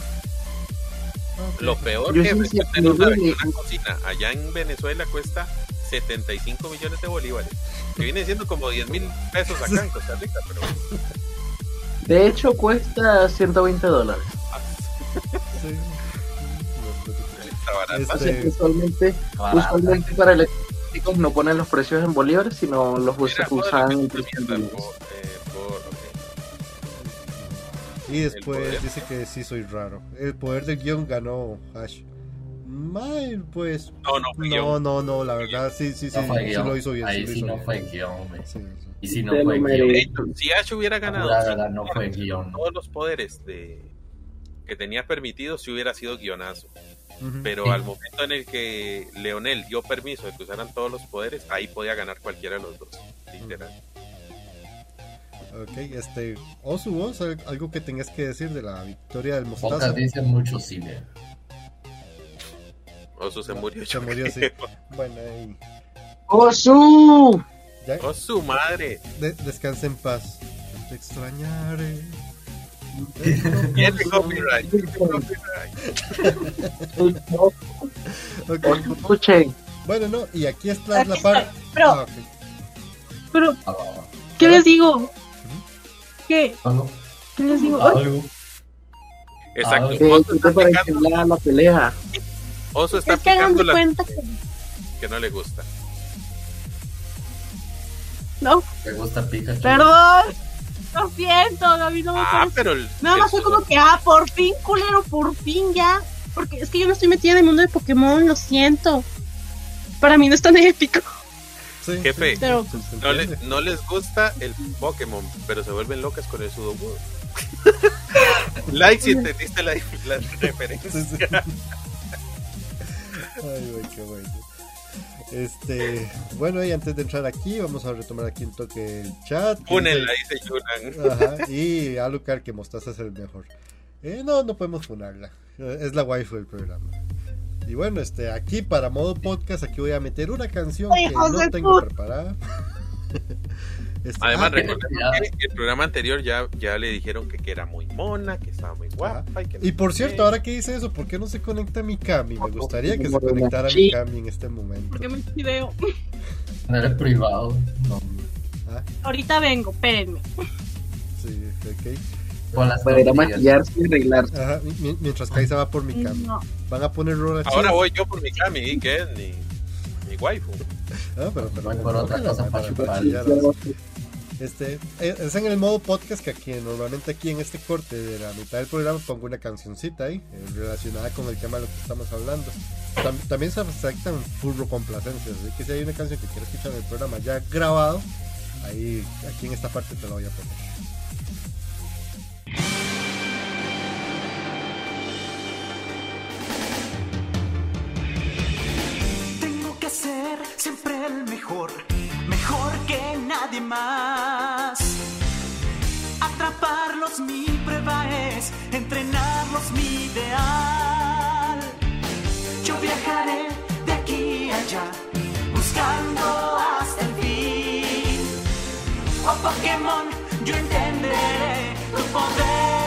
Lo peor que es que tener una, cocina allá en Venezuela cuesta 75 millones de bolívares, que viene siendo como 10 mil pesos acá en Costa Rica, pero... De hecho cuesta 120 dólares. sí. Está este... usualmente, usualmente para electrónicos no ponen los precios en bolívares, sino los usan, en Y después dice que sí soy raro. El poder del guion ganó Ash. Mal, pues. No, no, no, no, no, la verdad, sí, sí, sí, sí, lo hizo bien. Ahí sí, no fue guion, Y si no fue guion. Si Ash hubiera ganado, la verdad, no fue guion. Todos los poderes de que tenía permitido si hubiera sido guionazo. Pero al momento en el que Leonel dio permiso de que usaran todos los poderes, ahí podía ganar cualquiera de los dos, literal. Ok, este, Osu, vos algo que tengas que decir de la victoria del Mostaza. Pocas dicen mucho cine. Osu se murió. Se murió, sí. bueno, ahí. ¡Osu! ¡Osu, madre! descansa en paz. Te extrañaré. Tiene copyright. okay. Bueno, no, y aquí está la parte. Pero, ah, pero, ¿qué les digo? ¿Qué? ¿Qué les digo? Algo. Exacto. Está para la pelea. Oso está es que picando la cuenta que... que no le gusta. No. ¿Te gusta Pikachu? Perdón. Lo siento, David, no me Ah, pero Nada más fue como que, ah, por fin, culero, por fin ya. Porque es que yo no estoy metida en el mundo de Pokémon, lo siento. Para mí no es tan épico. Jefe, no, les gusta el Pokémon, pero se vuelven locas con el Sudoku. like si entendiste la, la referencia. Ay, güey, qué bueno. Este, bueno, y antes de entrar aquí, vamos a retomar aquí un toque el chat. Funenla, dice Yunan. Ajá, y Alucard que Mostaza es el mejor. Eh, no, no podemos funarla. Es la waifu del programa. Y bueno, este, aquí para modo podcast, aquí voy a meter una canción que no tengo preparada. Este, Además, ah, que el programa anterior ya, ya le dijeron que, que era muy mona, que estaba muy guapa. Y, por cierto, ahora que dice eso, ¿por qué no se conecta mi Cami? Me gustaría que se conectara mi Cami en este momento. Porque me video. No eres privado. No. ¿Ah? Ahorita vengo, espérenme. Sí, ok. Para ir a maquillarse y arreglarse. Ajá, mientras Kaisa va por mi Cami. Van a poner Ahora voy yo por mi Cami, que es mi, mi waifu. Ah, pero, por para. Este, eh, es en el modo podcast que aquí normalmente aquí en este corte de la mitad del programa pongo una cancioncita ahí eh, relacionada con el tema de lo que estamos hablando. también se aceptan furro complacencias, así que si hay una canción que quieres escuchar en el programa ya grabado, ahí aquí en esta parte te la voy a poner. El mejor mejor que nadie más. Atraparlos mi prueba es, entrenarlos mi ideal. Yo viajaré de aquí allá, buscando hasta el fin. Oh Pokémon, yo entenderé tu poder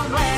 ha sido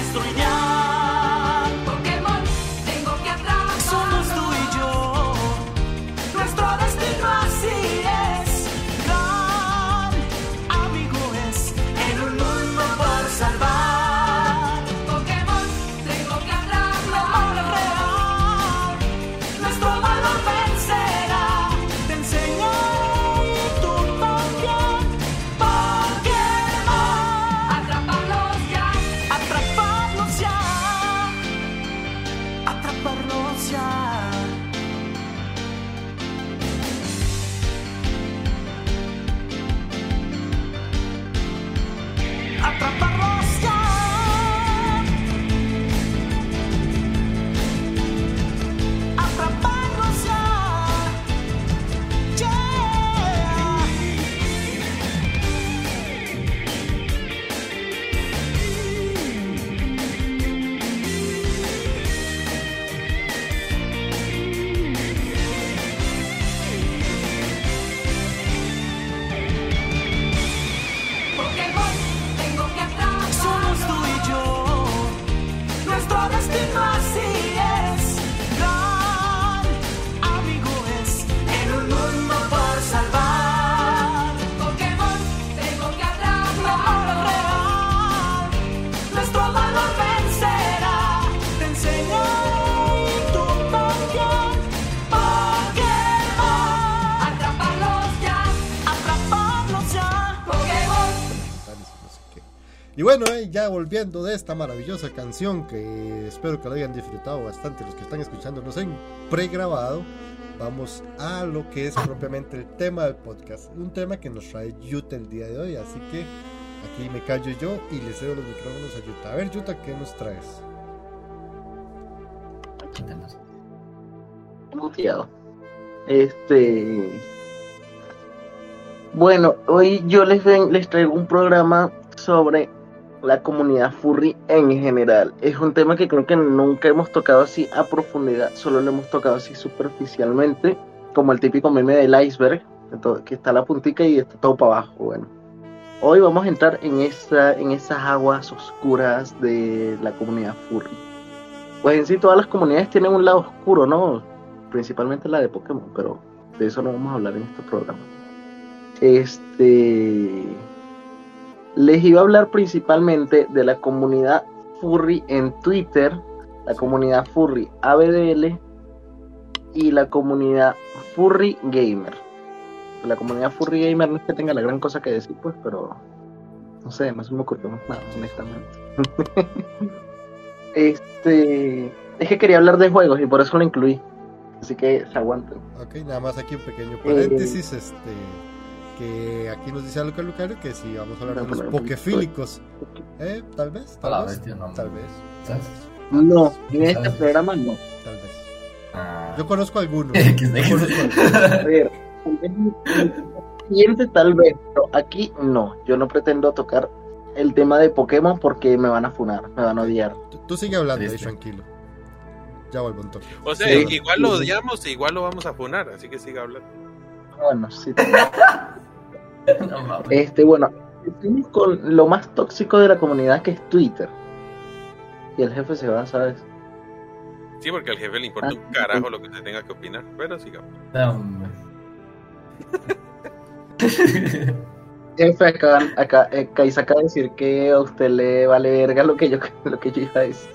bueno, eh, ya volviendo de esta maravillosa canción que espero que lo hayan disfrutado bastante los que están escuchándonos en pregrabado, vamos a lo que es propiamente el tema del podcast. Un tema que nos trae Yuta el día de hoy, así que aquí me callo yo y le cedo los micrófonos a Yuta. A ver, Yuta, ¿qué nos traes? Muteado. Este. Bueno, hoy yo les, les traigo un programa sobre la comunidad furry en general. Es un tema que creo que nunca hemos tocado así a profundidad, solo lo hemos tocado así superficialmente, como el típico meme del iceberg, que está la puntica y está todo para abajo. Bueno, hoy vamos a entrar en, esa, en esas aguas oscuras de la comunidad furry. Pues en sí todas las comunidades tienen un lado oscuro, ¿no? Principalmente la de Pokémon, pero de eso no vamos a hablar en este programa. Este les iba a hablar principalmente de la comunidad furry en Twitter, la comunidad furry ABDL y la comunidad furry gamer. La comunidad furry gamer no es que tenga la gran cosa que decir, pues, pero no sé, no se me ocurrió más nada, honestamente. este, es que quería hablar de juegos y por eso lo incluí. Así que se aguanten. Ok, nada más aquí un pequeño paréntesis, este que aquí nos dice Luca Lucario que si vamos a hablar de los pokefílicos. ¿Eh? Tal vez, tal vez. Tal vez. No, en este programa no. Tal vez. Ah. Yo conozco algunos. Yo conozco A ver, siguiente tal vez, pero aquí no. Yo no pretendo tocar el tema de Pokémon porque me van a funar, me van a odiar. Tú, sigue hablando ahí, tranquilo. Ya vuelvo entonces. O sea, igual lo odiamos e igual lo vamos a funar, así que siga hablando. Bueno, sí. este, bueno, con lo más tóxico de la comunidad que es Twitter. Y el jefe se va, ¿sabes? Sí, porque al jefe le importa un ah, carajo lo que se tenga que opinar. Pero sigamos. jefe, acá, acá, eh, acaba de decir que a usted le vale verga lo que yo, lo que yo iba a decir.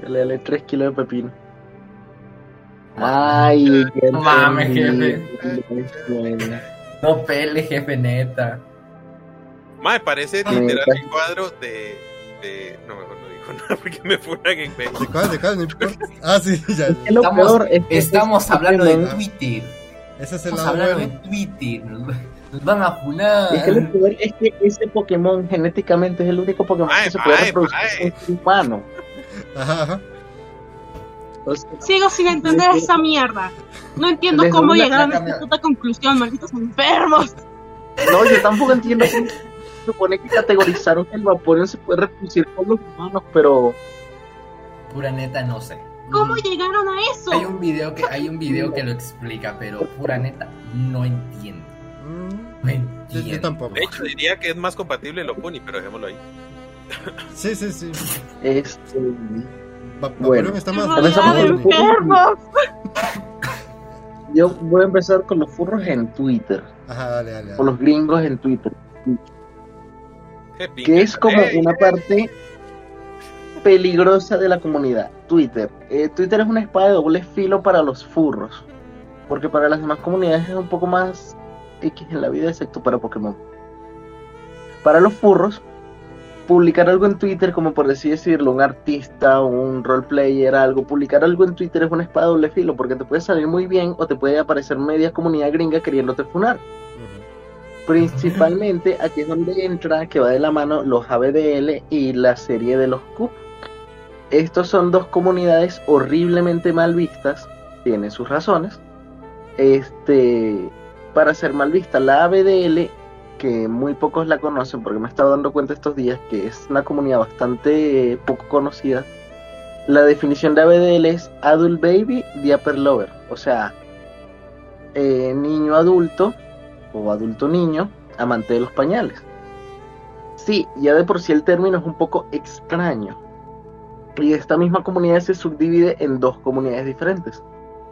Que le dale 3 kilos de pepino. Ay, no mames, jefe. No pele, jefe, neta. Mae, parece literal el cuadro de, de. No, mejor no digo nada porque me fueran en medio. ¿De cuál? ¿De cuál? No importa. Ah, sí, ya. Estamos, estamos hablando de Twitter. Ese es el estamos hablando de Twitter. Nos van a funar. Es que lo peor es que ese Pokémon genéticamente es el único Pokémon que se puede reproducir en humano. Ajá, ajá. Sigo sin entender esa mierda. No entiendo cómo llegaron a esta puta conclusión, malditos enfermos. No, yo tampoco entiendo cómo se supone que categorizaron que el Vaporeon se puede reproducir con los humanos, pero. Pura neta, no sé. ¿Cómo llegaron a eso? Hay un video que, hay un video que lo explica, pero pura neta, no entiendo. Mm. No entiendo. Yo, tampoco. De hecho, diría que es más compatible lo Puni, pero dejémoslo ahí. Sí, sí, sí. Este bueno, está más Yo voy a empezar con los furros en Twitter. Ajá, dale, dale, Con los gringos en Twitter. Que es como una parte peligrosa de la comunidad. Twitter. Eh, Twitter es una espada de doble filo para los furros. Porque para las demás comunidades es un poco más X en la vida, excepto para Pokémon. Para los furros, publicar algo en Twitter, como por así decirlo, un artista, un roleplayer, algo, publicar algo en Twitter es una espada de doble filo, porque te puede salir muy bien o te puede aparecer media comunidad gringa queriéndote funar. Principalmente aquí es donde entra, que va de la mano, los ABDL y la serie de los CUP. Estos son dos comunidades horriblemente mal vistas, tienen sus razones. Este, para ser mal vista, la ABDL que muy pocos la conocen, porque me he estado dando cuenta estos días que es una comunidad bastante poco conocida. La definición de ABDL es Adult Baby Diaper Lover, o sea, eh, niño adulto o adulto niño amante de los pañales. Sí, ya de por sí el término es un poco extraño. Y esta misma comunidad se subdivide en dos comunidades diferentes.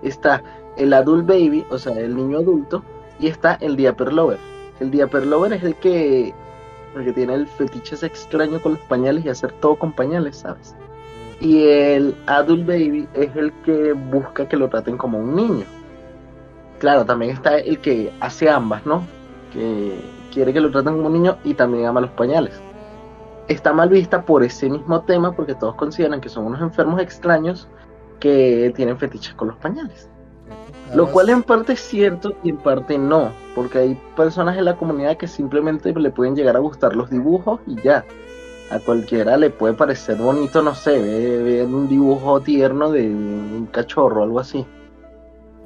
Está el adult baby, o sea, el niño adulto, y está el diaper lover. El Diaper Lover es el que, el que tiene el fetiche extraño con los pañales y hacer todo con pañales, ¿sabes? Y el Adult Baby es el que busca que lo traten como un niño. Claro, también está el que hace ambas, ¿no? que quiere que lo traten como niño y también ama los pañales. Está mal vista por ese mismo tema porque todos consideran que son unos enfermos extraños que tienen fetiches con los pañales. Lo cual en parte es cierto y en parte no, porque hay personas en la comunidad que simplemente le pueden llegar a gustar los dibujos y ya. A cualquiera le puede parecer bonito, no sé, ver un dibujo tierno de un cachorro o algo así.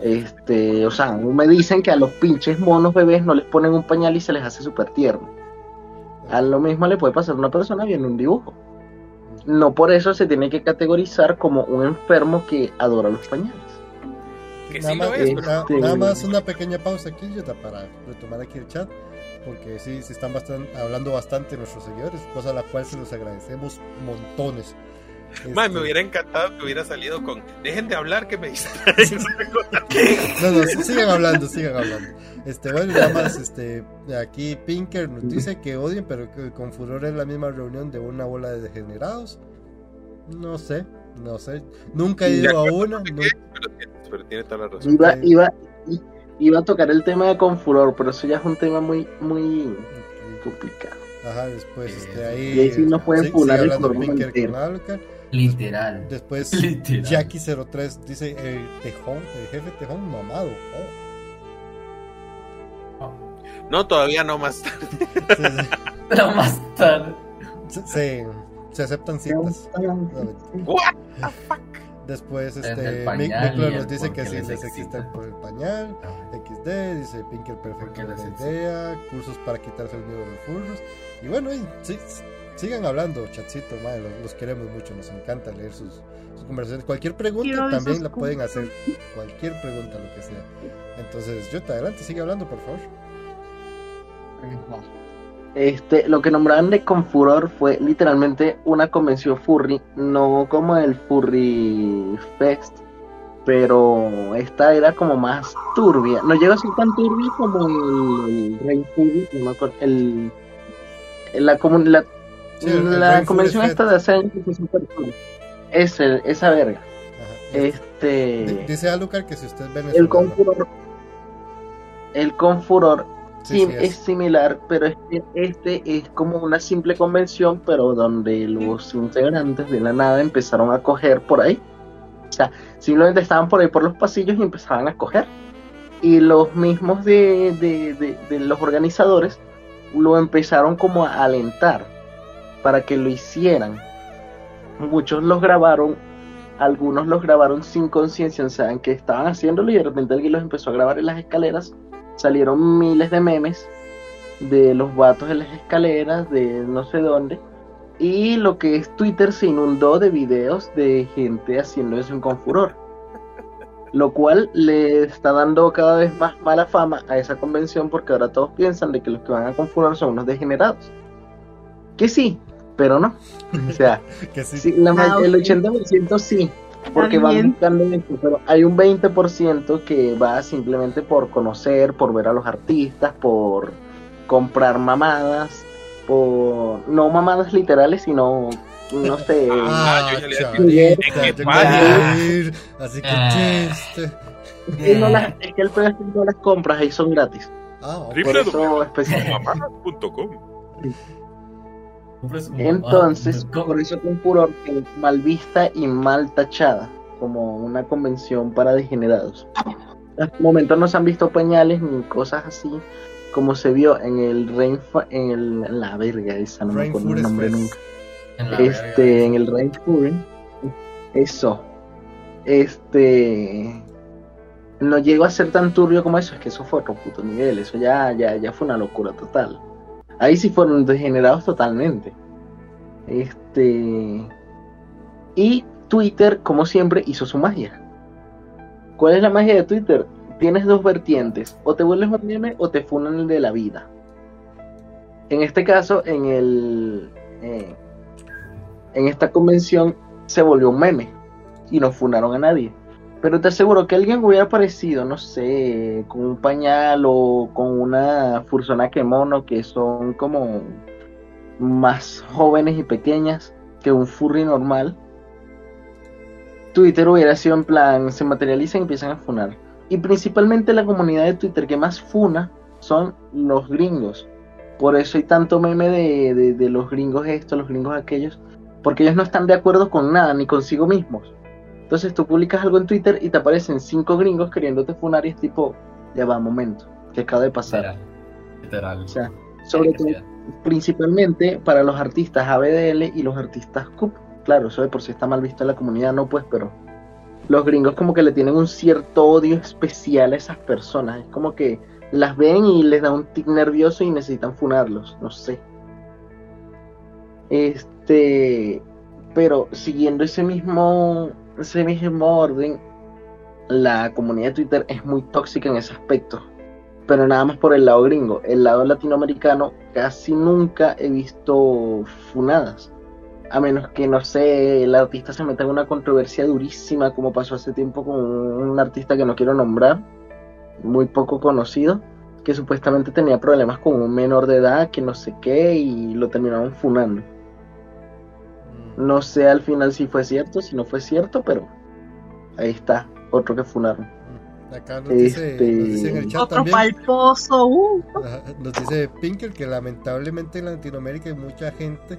Este, o sea, me dicen que a los pinches monos bebés no les ponen un pañal y se les hace súper tierno. A lo mismo le puede pasar a una persona viendo un dibujo. No por eso se tiene que categorizar como un enfermo que adora los pañales. Nada, más, una pequeña pausa aquí, para retomar aquí el chat, porque sí, se están bastante, hablando bastante nuestros seguidores, cosa a la cual se los agradecemos montones. me este, hubiera encantado que hubiera salido con dejen de hablar que me distraen. no, no, sigan hablando, sigan hablando. Este, bueno, nada más, este, aquí Pinker nos dice que odien, pero que con furor es la misma reunión de una bola de degenerados. No sé, no sé. Nunca he ido a una. Pero, tiene toda la razón. Iba, iba, iba a tocar el tema de Confuror, pero eso ya es un tema muy, muy complicado. Ajá, después este, ahí. Y ahí sí no pueden funar el Pinker Literal. Después Jackie03 dice el tejón, el jefe tejón mamado. Oh. No, todavía no más tarde. Pero más tarde. Se, se, aceptan citas. What the fuck? Después este Miklo nos dice que sí les existe por el pañal. XD dice Pinker perfecto la idea. Cursos para quitarse el miedo de los furros. Y bueno, sí, sigan hablando, chatcito, los, queremos mucho, nos encanta leer sus, conversaciones. Cualquier pregunta también la pueden hacer, cualquier pregunta, lo que sea. Entonces, yo te adelante, sigue hablando, por favor. Este, lo que nombraban de Confuror fue literalmente una convención furry, no como el Furry Fest, pero esta era como más turbia. No llega a ser tan turbia como el, Rey Furry, no me acuerdo, el, la, la la convención esta de hace años fue súper Es esa verga. Este. Dice Alucard que si usted ve el confuror. El confuror sí, es. similar, pero este, este es como una simple convención, pero donde los integrantes de la nada empezaron a coger por ahí. O sea, simplemente estaban por ahí por los pasillos y empezaban a coger. Y los mismos de, de, de los organizadores lo empezaron como a alentar para que lo hicieran. Muchos los grabaron, algunos los grabaron sin conciencia, o sea, que estaban haciéndolo y de repente alguien los empezó a grabar en las escaleras. Salieron miles de memes de los vatos en las escaleras, de no sé dónde. Y lo que es Twitter se inundó de videos de gente haciendo eso en Confuror. Lo cual le está dando cada vez más mala fama a esa convención porque ahora todos piensan de que los que van a Confuror son unos degenerados. Que sí, pero no. O sea, ah, el 80% sí, porque van buscando esto, pero hay un 20% que va simplemente por conocer, por ver a los artistas, por comprar mamadas, por no mamadas literales, sino no sé. Ah, yo ya le Así que chiste. no las, es que el precio no las compras, ahí son gratis. Ah, por eso entonces, por eso con furor que mal vista y mal tachada como una convención para degenerados. Hasta el momento no se han visto pañales ni cosas así como se vio en el Rain en el la verga esa no me acuerdo el nombre nunca. este en el Rain eso. Este no llegó a ser tan turbio como eso, es que eso fue otro puto nivel, eso ya ya ya fue una locura total. Ahí sí fueron degenerados totalmente. Este. Y Twitter, como siempre, hizo su magia. ¿Cuál es la magia de Twitter? Tienes dos vertientes. O te vuelves un meme o te funan el de la vida. En este caso, en el. Eh, en esta convención se volvió un meme. Y no funaron a nadie. Pero te aseguro que alguien hubiera aparecido, no sé, con un pañal o con una fursona que mono, que son como más jóvenes y pequeñas que un furry normal. Twitter hubiera sido en plan, se materializan y empiezan a funar. Y principalmente la comunidad de Twitter que más funa son los gringos. Por eso hay tanto meme de, de, los gringos estos, los gringos aquellos, porque ellos no están de acuerdo con nada, ni consigo mismos. Entonces tú publicas algo en Twitter y te aparecen cinco gringos queriéndote funar y es tipo, ya va, momento, que acaba de pasar. Literal. O sea, sobre todo, principalmente para los artistas ABDL y los artistas CUP. Claro, eso de por si está mal visto en la comunidad, no pues, pero los gringos como que le tienen un cierto odio especial a esas personas. Es como que las ven y les da un tic nervioso y necesitan funarlos, no sé. Este, pero siguiendo ese mismo, ese mismo orden, la comunidad de Twitter es muy tóxica en ese aspecto. Pero nada más por el lado gringo. El lado latinoamericano casi nunca he visto funadas. A menos que, no sé, el artista se meta en una controversia durísima, como pasó hace tiempo con un artista que no quiero nombrar muy poco conocido, que supuestamente tenía problemas con un menor de edad, que no sé qué, y lo terminaron funando. No sé al final si fue cierto, si no fue cierto, pero ahí está, otro que funaron. Mm. Acá nos dice, este, en el chat Otro palposo. Uh. Nos dice Pinker que lamentablemente en Latinoamérica hay mucha gente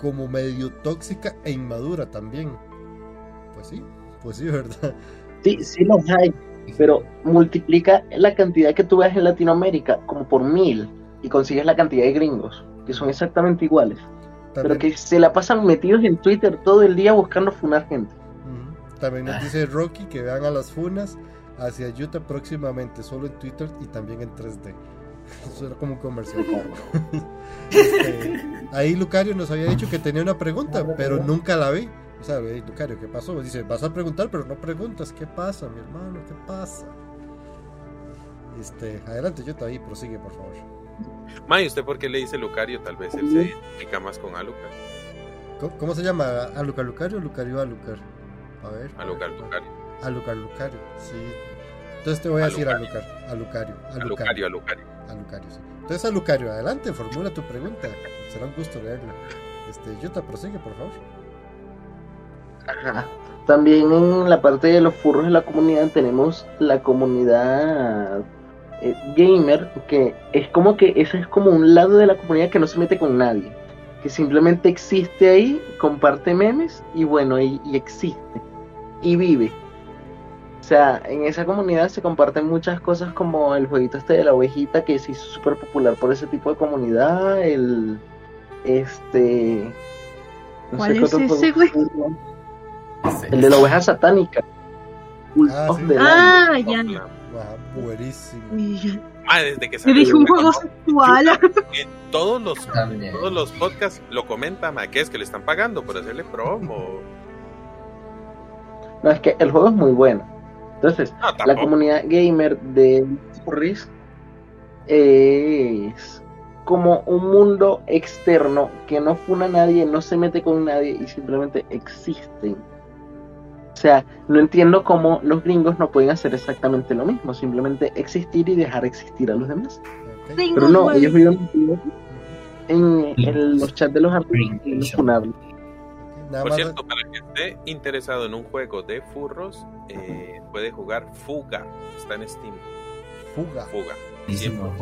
como medio tóxica e inmadura también. Pues sí, pues sí, ¿verdad? Sí, sí los hay pero multiplica la cantidad que tú ves en Latinoamérica como por mil y consigues la cantidad de gringos, que son exactamente iguales, pero que se la pasan metidos en Twitter todo el día buscando funar gente. También nos dice Rocky que vean a las funas hacia Utah próximamente, solo en Twitter y también en 3D. Eso era como un comercial. Este, ahí Lucario nos había dicho que tenía una pregunta, pero nunca la vi. O sea, Lucario, ¿qué pasó? Dice, vas a preguntar, pero no preguntas. ¿Qué pasa, mi hermano? ¿Qué pasa? Este, adelante, yo ahí, prosigue, por favor. May, ¿usted por qué le dice Lucario? Tal vez él se identifica más con Alucar. ¿Cómo, se llama? ¿Alucar Lucario o Lucario Alucar? A ver. Alucar Lucario. Alucar Lucario, sí. Entonces te voy a decir Alucar. Alucario. Alucario, Alucario. Alucario, sí. Entonces, Alucario, adelante, formula tu pregunta. Será un gusto leerla. Este, Yuta, prosigue, por favor. También en la parte de los furros de la comunidad tenemos la comunidad eh, gamer, que es como que ese es como un lado de la comunidad que no se mete con nadie, que simplemente existe ahí, comparte memes y bueno, y, existe, y vive. O sea, en esa comunidad se comparten muchas cosas como el jueguito este de la ovejita que se hizo súper popular por ese tipo de comunidad, el este... ¿Cuál es ese, güey? El de la oveja satánica. Ah, ah ya. Buenísimo. Ah, desde que salió. dije un juego sexual. En todos los, todos los podcasts lo comentan, ma, que es que le están pagando por hacerle promo. No, es que el juego es muy bueno. Entonces, la comunidad gamer de Furries es como un mundo externo que no funa a nadie, no se mete con nadie y simplemente existen. O sea, no entiendo cómo los gringos no pueden hacer exactamente lo mismo, simplemente existir y dejar existir a los demás. Pero no, ellos viven en, los chats de los artistas Por cierto, para que esté interesado en un juego de furros, eh, puede jugar Fuga. Está en Steam. Fuga. Fuga. Buenísimo,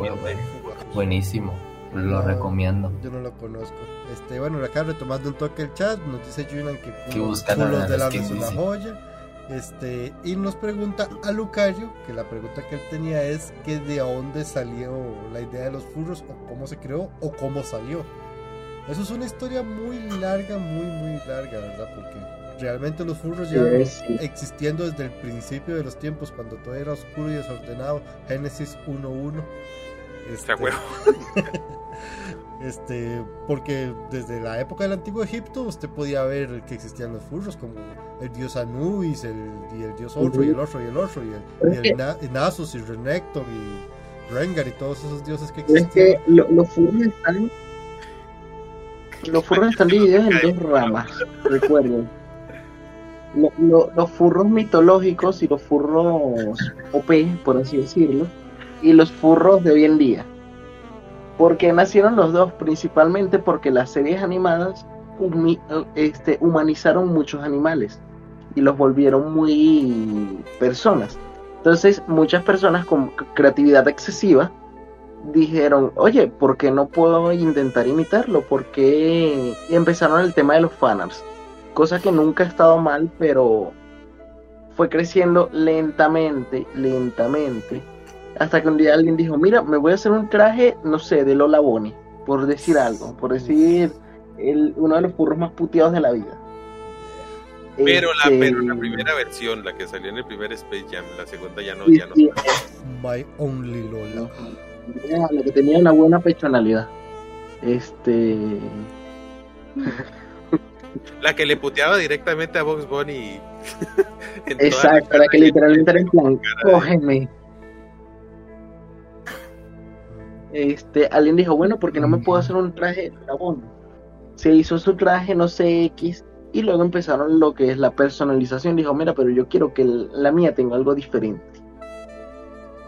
Buenísimo. Lo recomiendo. Yo no lo conozco. Este, bueno, acá retomando un toque el chat, nos dice Julian que, que los de la es una joya. Este, y nos pregunta a Lucario, que la pregunta que él tenía es que de dónde salió la idea de los furros, o cómo se creó, o cómo salió. Eso es una historia muy larga, muy, muy larga, ¿verdad? Porque realmente los furros ya existiendo desde el principio de los tiempos, cuando todo era oscuro y desordenado, Génesis 1.1 este, este, porque desde la época del antiguo Egipto usted podía ver que existían los furros como el dios Anubis, el, y el dios otro, y el otro, y el otro, y el, y Nasus, y Renekton, y Rengar, y todos esos dioses que existían. Es que los furros están. Los furros están divididos en dos ramas, recuerden. los furros mitológicos y los furros OP, por así decirlo, y los furros de hoy en día. Porque nacieron los dos, principalmente porque las series animadas este, humanizaron muchos animales y los volvieron muy personas. Entonces, muchas personas con creatividad excesiva dijeron, oye, ¿por qué no puedo intentar imitarlo? Porque empezaron el tema de los fanarts, cosa que nunca ha estado mal, pero fue creciendo lentamente, lentamente, hasta que un día alguien dijo, mira, me voy a hacer un traje, no sé, de Lola Bonnie, por decir algo, por decir el, uno de los furros más puteados de la vida. Pero la, este, pero la primera versión, la que salió en el primer Space Jam, la segunda ya no, ya no. My Only Lola la que tenía una buena personalidad. Este. La que le puteaba directamente a Box Bunny. Exacto, la, que literalmente era en plan, cógeme. Este, alguien dijo, bueno, porque no me puedo hacer un traje de dragón. Se hizo su traje, no sé, X, y luego empezaron lo que es la personalización. Dijo, mira, pero yo quiero que la mía tenga algo diferente.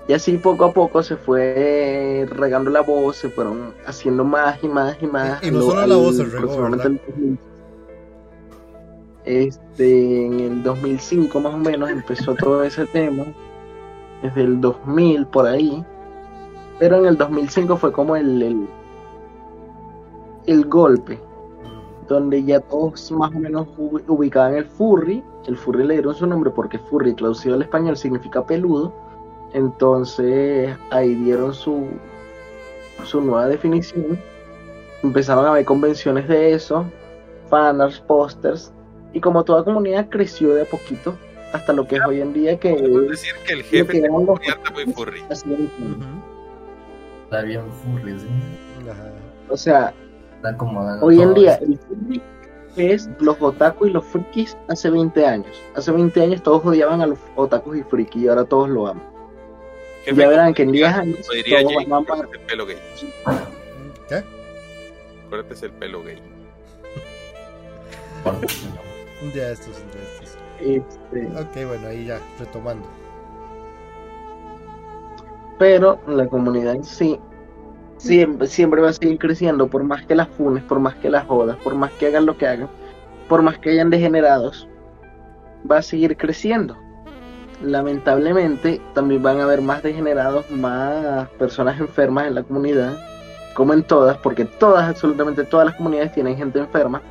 Y así poco a poco se fue regando la voz, se fueron haciendo más y más y más. Y, no solo la voz se regó, Este, en el 2005 más o menos empezó todo ese tema, desde el 2000 por ahí, pero en el 2005 fue como el, el, el golpe, donde ya todos más o menos ubicaban el furry, el furry le dieron su nombre porque furry traducido al español significa peludo, entonces ahí dieron su, su nueva definición. Empezaron a haber convenciones de eso, fanarts, pósters, y como toda comunidad creció de a poquito hasta lo que es hoy en día que decir que el jefe de muy furry. Está bien furry, O sea, hoy en día el furry es los otaku y los frikis hace 20 años. Hace 20 años todos odiaban a los otakus y frikis y ahora todos lo aman ya verán que en 10 años todo el pelo gay. ¿Qué? Acuérdate es el pelo gay. un día de estos, un día de estos. Este... Ok, bueno, ahí ya, retomando. Pero la comunidad en sí siempre, siempre va a seguir creciendo, por más que las funes, por más que las jodas, por más que hagan lo que hagan, por más que hayan degenerados, va a seguir creciendo. Lamentablemente también van a haber más degenerados, más personas enfermas en la comunidad, como en todas, porque todas, absolutamente todas las comunidades tienen gente enferma.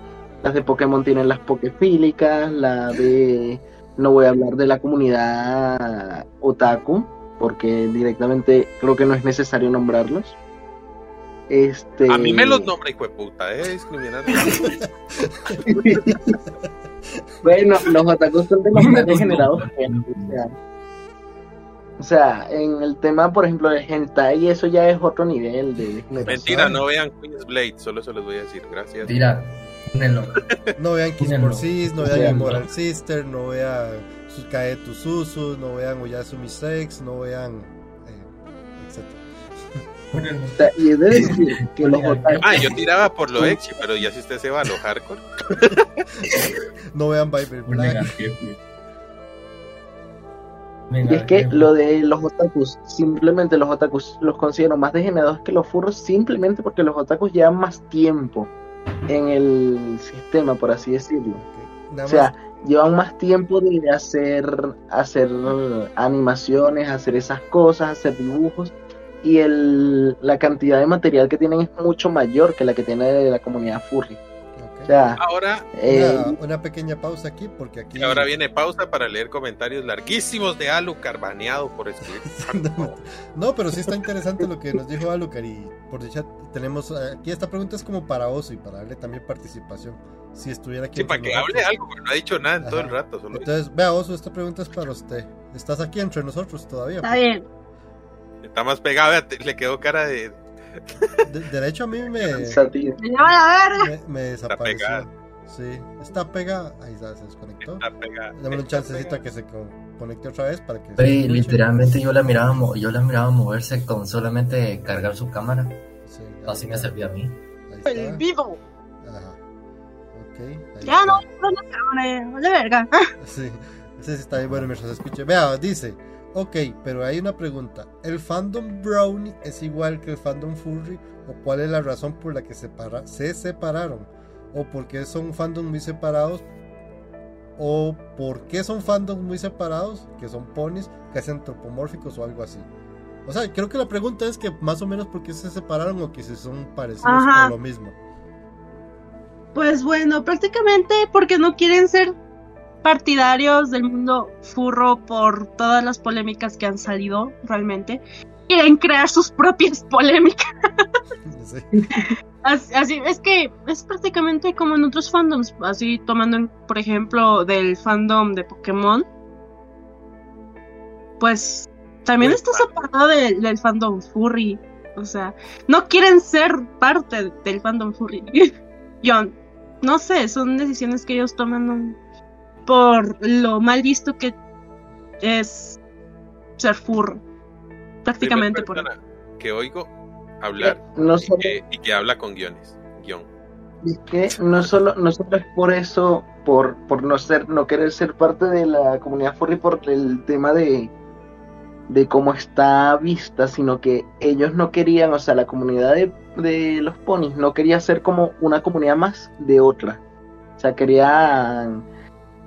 Las de Pokémon tienen las Pokefílicas, la de... No voy a hablar de la comunidad otaku, porque directamente creo que no es necesario nombrarlos. Este... A mí me los nombra, hijo de puta, ¿eh? bueno, los otakus son de los más degenerados. O sea, en el tema, por ejemplo, de hentai, eso ya es otro nivel de Mentira, no vean Queen's Blade, solo eso les voy a decir, gracias. Mentira, no vean Kiss por Sis, no vean Immoral Sister, no vean Sukae Susu, no vean Oyasumi Sex, no vean. Eh, etc y de decir que los Ah, yo tiraba por lo ex, pero ya si usted se va a lo hardcore. no vean Bible Black. y es que lo de los otakus, simplemente los otakus los considero más degenerados que los furros, simplemente porque los otakus llevan más tiempo en el sistema, por así decirlo. O sea, llevan más tiempo de hacer, hacer animaciones, hacer esas cosas, hacer dibujos y el, la cantidad de material que tienen es mucho mayor que la que tiene la comunidad furry. Ahora eh, una, pequeña pausa aquí porque aquí ahora viene pausa para leer comentarios larguísimos de Alucar baneado por escribir. no, pero sí está interesante lo que nos dijo Alucar y por dicha tenemos aquí esta pregunta es como para Oso y para darle también participación. Si estuviera aquí. Sí, para que hable algo, porque no ha dicho nada en todo el rato. Entonces, vea Oso, esta pregunta es para usted. ¿Estás aquí entre nosotros todavía? Está bien. Está más pegado, le quedó cara de. De, hecho, a mí me. me, me desapareció. Sí, está pegada. Ahí está, se desconectó. Está pegada. Dame un chancecito a que se conecte otra vez para que. Sí, literalmente yo la miraba, yo la miraba moverse con solamente cargar su cámara. Sí, Así me servía a mí. El vivo. Ajá. Ok. ya no, no, no, no, de verga. Sí, ese sí está bien bueno mientras escuche. Vea, dice. Ok, pero hay una pregunta. ¿El fandom Brownie es igual que el fandom Furry? ¿O cuál es la razón por la que se separaron? ¿O por qué son fandoms muy separados? ¿O por qué son fandoms muy separados? Que son ponis, que hacen antropomórficos o algo así. O sea, creo que la pregunta es que más o menos por qué se separaron o que si son parecidos o lo mismo. Pues bueno, prácticamente porque no quieren ser partidarios del mundo furro por todas las polémicas que han salido realmente. Quieren crear sus propias polémicas. Así, es que es prácticamente como en otros fandoms, así tomando por ejemplo del fandom de Pokémon, pues también está separado del fandom furry, o sea, no quieren ser parte del fandom furry. Yo no sé, son decisiones que ellos toman por lo mal visto que es ser furro, prácticamente por que oigo hablar y, que, habla con guiones. Guión. Y que no solo, no solo es por eso, por, por no ser, no querer ser parte de la comunidad furry por el tema de, de cómo está vista, sino que ellos no querían, o sea, la comunidad de, de los ponis no quería ser como una comunidad más de otra. O sea, querían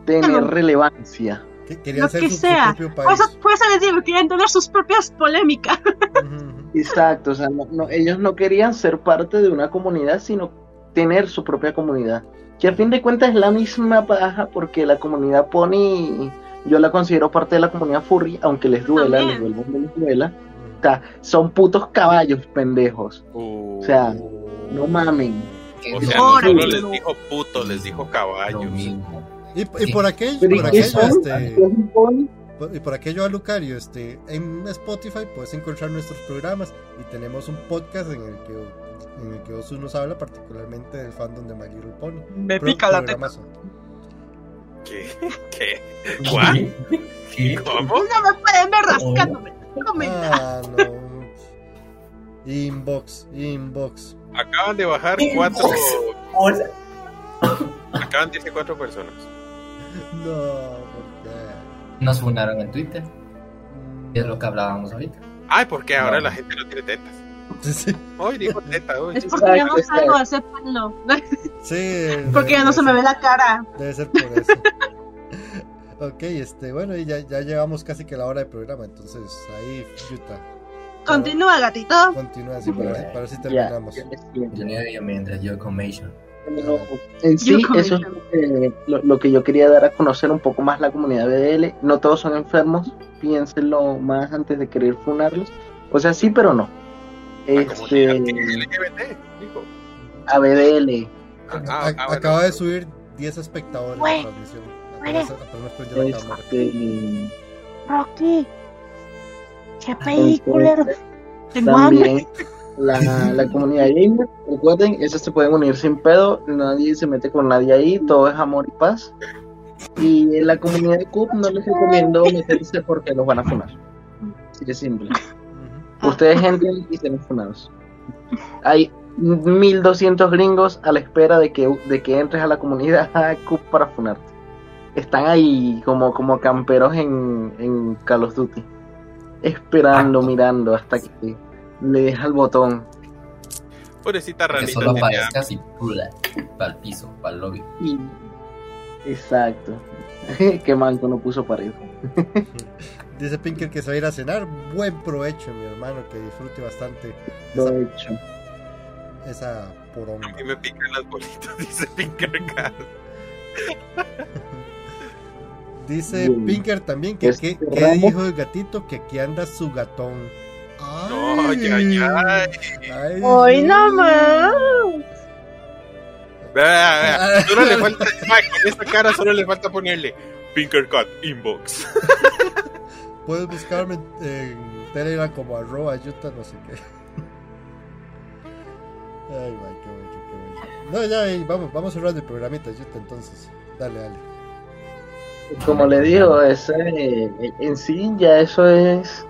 tener relevancia. Querían lo que sea. Propio país. Pues, les digo, querían tener sus propias polémicas. Exacto, o sea, no, ellos no querían ser parte de una comunidad, sino tener su propia comunidad. Que a fin de cuentas es la misma paja porque la comunidad Pony, yo la considero parte de la comunidad Furry, aunque les duela, les duela, les duela. O sea, son putos caballos pendejos. O sea, no mamen. O sea, no solo les dijo puto, les dijo caballo. Y, y por aquello, por aquello, este y por aquello a Lucario, este, en Spotify puedes encontrar nuestros programas y tenemos un podcast en el que en el que Osu nos habla particularmente del fandom de My Little Pony. Me pica la teta. ¿Qué? ¿Qué? ¿Qué? ¿Qué? ¿Cómo? No me pueden ver rascándome. Ah, no. Inbox, inbox. Acaban de bajar cuatro. Hola. Acaban de irse cuatro personas. No, nos fundaron en Twitter. Y es lo que hablábamos ahorita. Ay, porque ahora la gente no tiene tetas. Sí, Hoy dijo teta, hoy. Es porque ya no salgo, acéptenlo. Sí. porque ya no se me ve la cara. Debe ser por eso. ok, este, bueno, y ya, ya llegamos casi que a la hora del programa, entonces ahí, Yuta. Continúa, gatito. Continúa, así para, para si terminamos. Yo mientras yo en sí, eso es lo, que yo quería dar a conocer un poco más la comunidad BDL. No todos son enfermos, piénsenlo más antes de querer funarlos. O sea, sí, pero no. Este. A BDL. Ah, ah, acaba de subir 10 espectadores en la transmisión. Este, Rocky, qué película. También, la, la comunidad gamer. Recuerden, esos se pueden unir sin pedo, nadie se mete con nadie ahí, todo es amor y paz. Y en la comunidad de CUP no les recomiendo meterse porque los van a funar. Así de simple. Ustedes entren y sean funados. Hay 1200 gringos a la espera de que, de que entres a la comunidad CUP para funarte. Están ahí como, como camperos en, en Call of Duty. Esperando, mirando hasta que le deja el botón. Pobrecita ranita. Que solo aparezca así, para el piso, para el lobby. Exacto. Qué manco no puso pared. Dice Pinker que se va a ir a cenar. Buen provecho, mi hermano, que disfrute bastante. Provecho. Esa, poronga. A mí me pican las bolitas, dice Pinker Dice Pinker también que, que, que dijo el gatito que aquí anda su gatón. Ay, ay, ay. Ay, no más. Vea, vea. Solo le falta, con esta cara solo le falta ponerle Pinkercat Inbox. Puedes buscarme en Telegram como arroba yuta no sé qué. Ay, my, qué bello, qué bello. No, ya, vamos, vamos a hablar de programitas, yuta, entonces. Dale, dale. Como le digo, ese, en sí ya eso es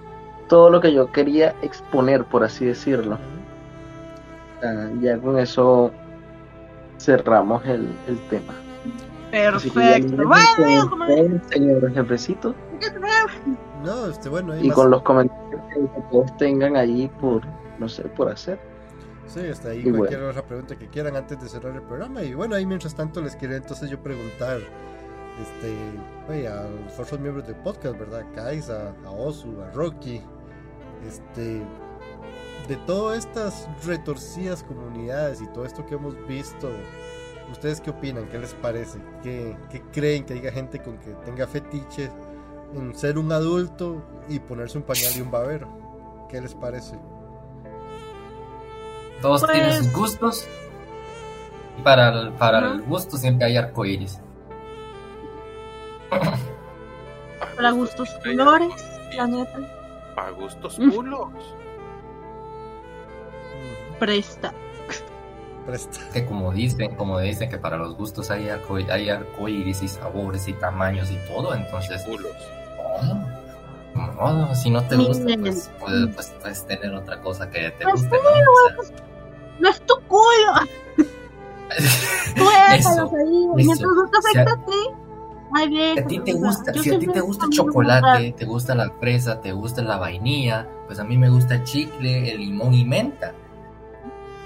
todo lo que yo quería exponer, por así decirlo. ya con eso cerramos el, el tema. Perfecto. Bueno, señor jefecito. No, este, bueno, y con los comentarios que todos tengan ahí por, no sé, por hacer. Sí, hasta ahí cualquier otra pregunta que quieran antes de cerrar el programa. Y bueno, ahí mientras tanto les quería entonces yo preguntar este, a los otros miembros del podcast, ¿verdad? Kaisa, a Osu, a Rocky, Este, de todas estas retorcidas comunidades y todo esto que hemos visto, ¿ustedes qué opinan? ¿Qué les parece? ¿Qué, qué creen que haya gente con que tenga fetiches en ser un adulto y ponerse un pañal y un babero? ¿Qué les parece? Todos Pues- tienen sus gustos. Y para el, para el gusto siempre hay arcoíris. Para gustos colores, la neta. A gustos Mm. culos. Presta. Presta. Que como dicen, como dicen que para los gustos hay, arco, hay arcoíris y sabores y tamaños y todo, entonces Culos. no, no, si no te gusta, pues puedes, pues, puedes tener otra cosa que te Pues guste, ¿no? O sea, No es tu culo. Tú déjalos Eso, ahí. eso. Mientras no te afecta a ti. Ay, bien. Si a ti te o sea, gusta, si a ti siempre te gusta el chocolate, te gusta la fresa, te gusta la vainilla, pues a mí me gusta el chicle, el limón y menta.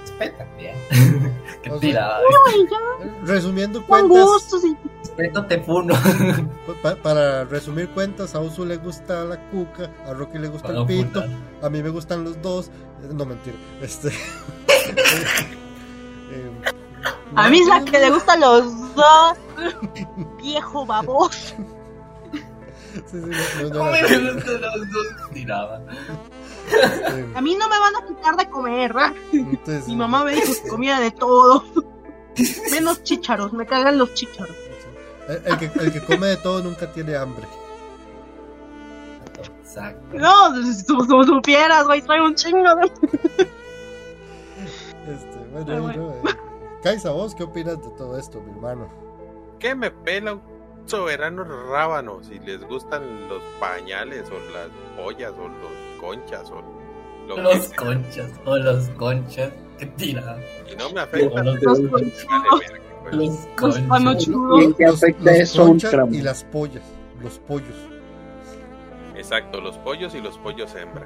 Respeta, bien. Qué O sea, tirada. Ay, ya, Resumiendo Con cuentas, gustos y Respeto te funo. pa- para resumir cuentas, a Usu le gusta la cuca, a Rocky le gusta Para el pito, a mí me gustan los dos. Eh, No mentira. Este. eh, A mí es la que le gustan los dos. Viejo baboso. Sí, sí, no, no, A no mí A no me van a quitar de comer. ¿verdad? entonces, Mi mamá me dijo que comía de todo. Menos chícharos. Me cagan los chícharos. El, el que, el que come de todo nunca tiene hambre. Exacto. No, si tú, tú supieras, güey. Traigo un chingo de. Este, bueno, bueno. no, eh, Kaisa, ¿vos qué opinas de todo esto, mi hermano? ¿Qué me pela un soberano rábano si les gustan los pañales o las pollas o los conchas o lo que Los sea? conchas, o los conchas. Qué tirada. Y no me afecta. Los, pues. los Los conchas. panochudos. ¿Quién te afecta los conchas y las pollas, los pollos. Exacto, los pollos y los pollos hembra.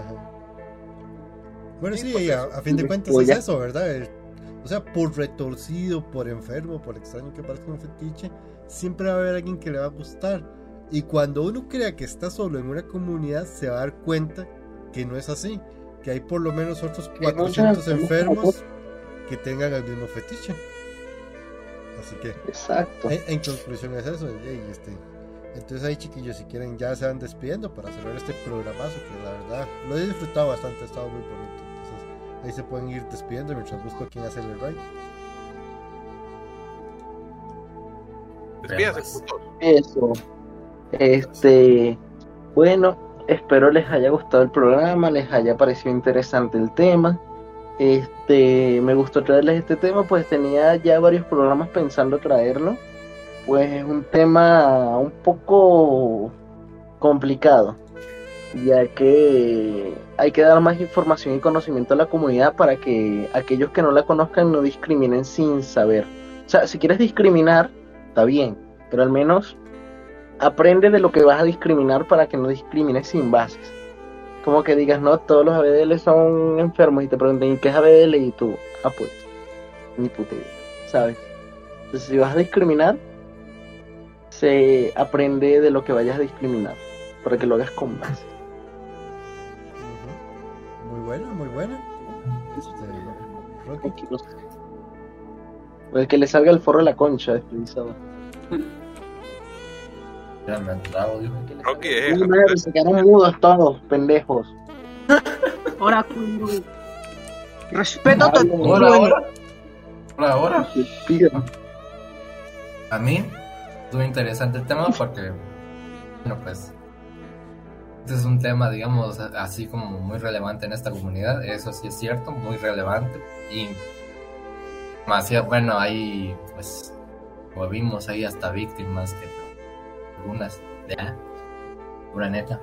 Ajá. Bueno, Sí, sí, pues y a, fin de cuentas Polla. es eso, ¿verdad? El- o sea, por retorcido, por enfermo, por extraño que parezca un fetiche, siempre va a haber alguien que le va a gustar. Y cuando uno crea que está solo en una comunidad, se va a dar cuenta que no es así. Que hay por lo menos otros Que no 400 sea- enfermos que tengan el mismo fetiche. Así que, Exacto. en, en conclusión es eso. y, este, entonces ahí chiquillos, si quieren ya se van despidiendo para cerrar este programazo que la verdad lo he disfrutado bastante, ha estado muy bonito. Ahí se pueden ir despidiendo mientras busco a quién hacer el raid. Despídase. Eso. Este, bueno, espero les haya gustado el programa, les haya parecido interesante el tema. Este, me gustó traerles este tema, pues tenía ya varios programas pensando traerlo. Pues es un tema un poco complicado, ya que hay que dar más información y conocimiento a la comunidad para que aquellos que no la conozcan no discriminen sin saber. O sea, si quieres discriminar, está bien, pero al menos aprende de lo que vas a discriminar para que no discrimines sin bases. Como que digas, no, todos los ABDL son enfermos y te pregunten, ¿y qué es ABDL? Y tú, ah, pues, ni puta ¿sabes? Entonces, si vas a discriminar, se aprende de lo que vayas a discriminar, para que lo hagas con base. Buena, muy buena. Este, Rocky. Tranquilos. O el que le salga el forro de la concha, despedizado. Ya me han dado, digo. Rocky, eh, Uy, madre, se quedaron mudos todos, pendejos. Ahora, culo. Respétate. Ahora, Ahora, ahora. Ahora, ahora. A mí estuvo interesante el tema porque, bueno, pues, este es un tema, digamos, así como muy relevante en esta comunidad, eso sí es cierto, muy relevante. Y, ya, bueno, hay, pues, como vimos, hay hasta víctimas que algunas, ya, pura neta.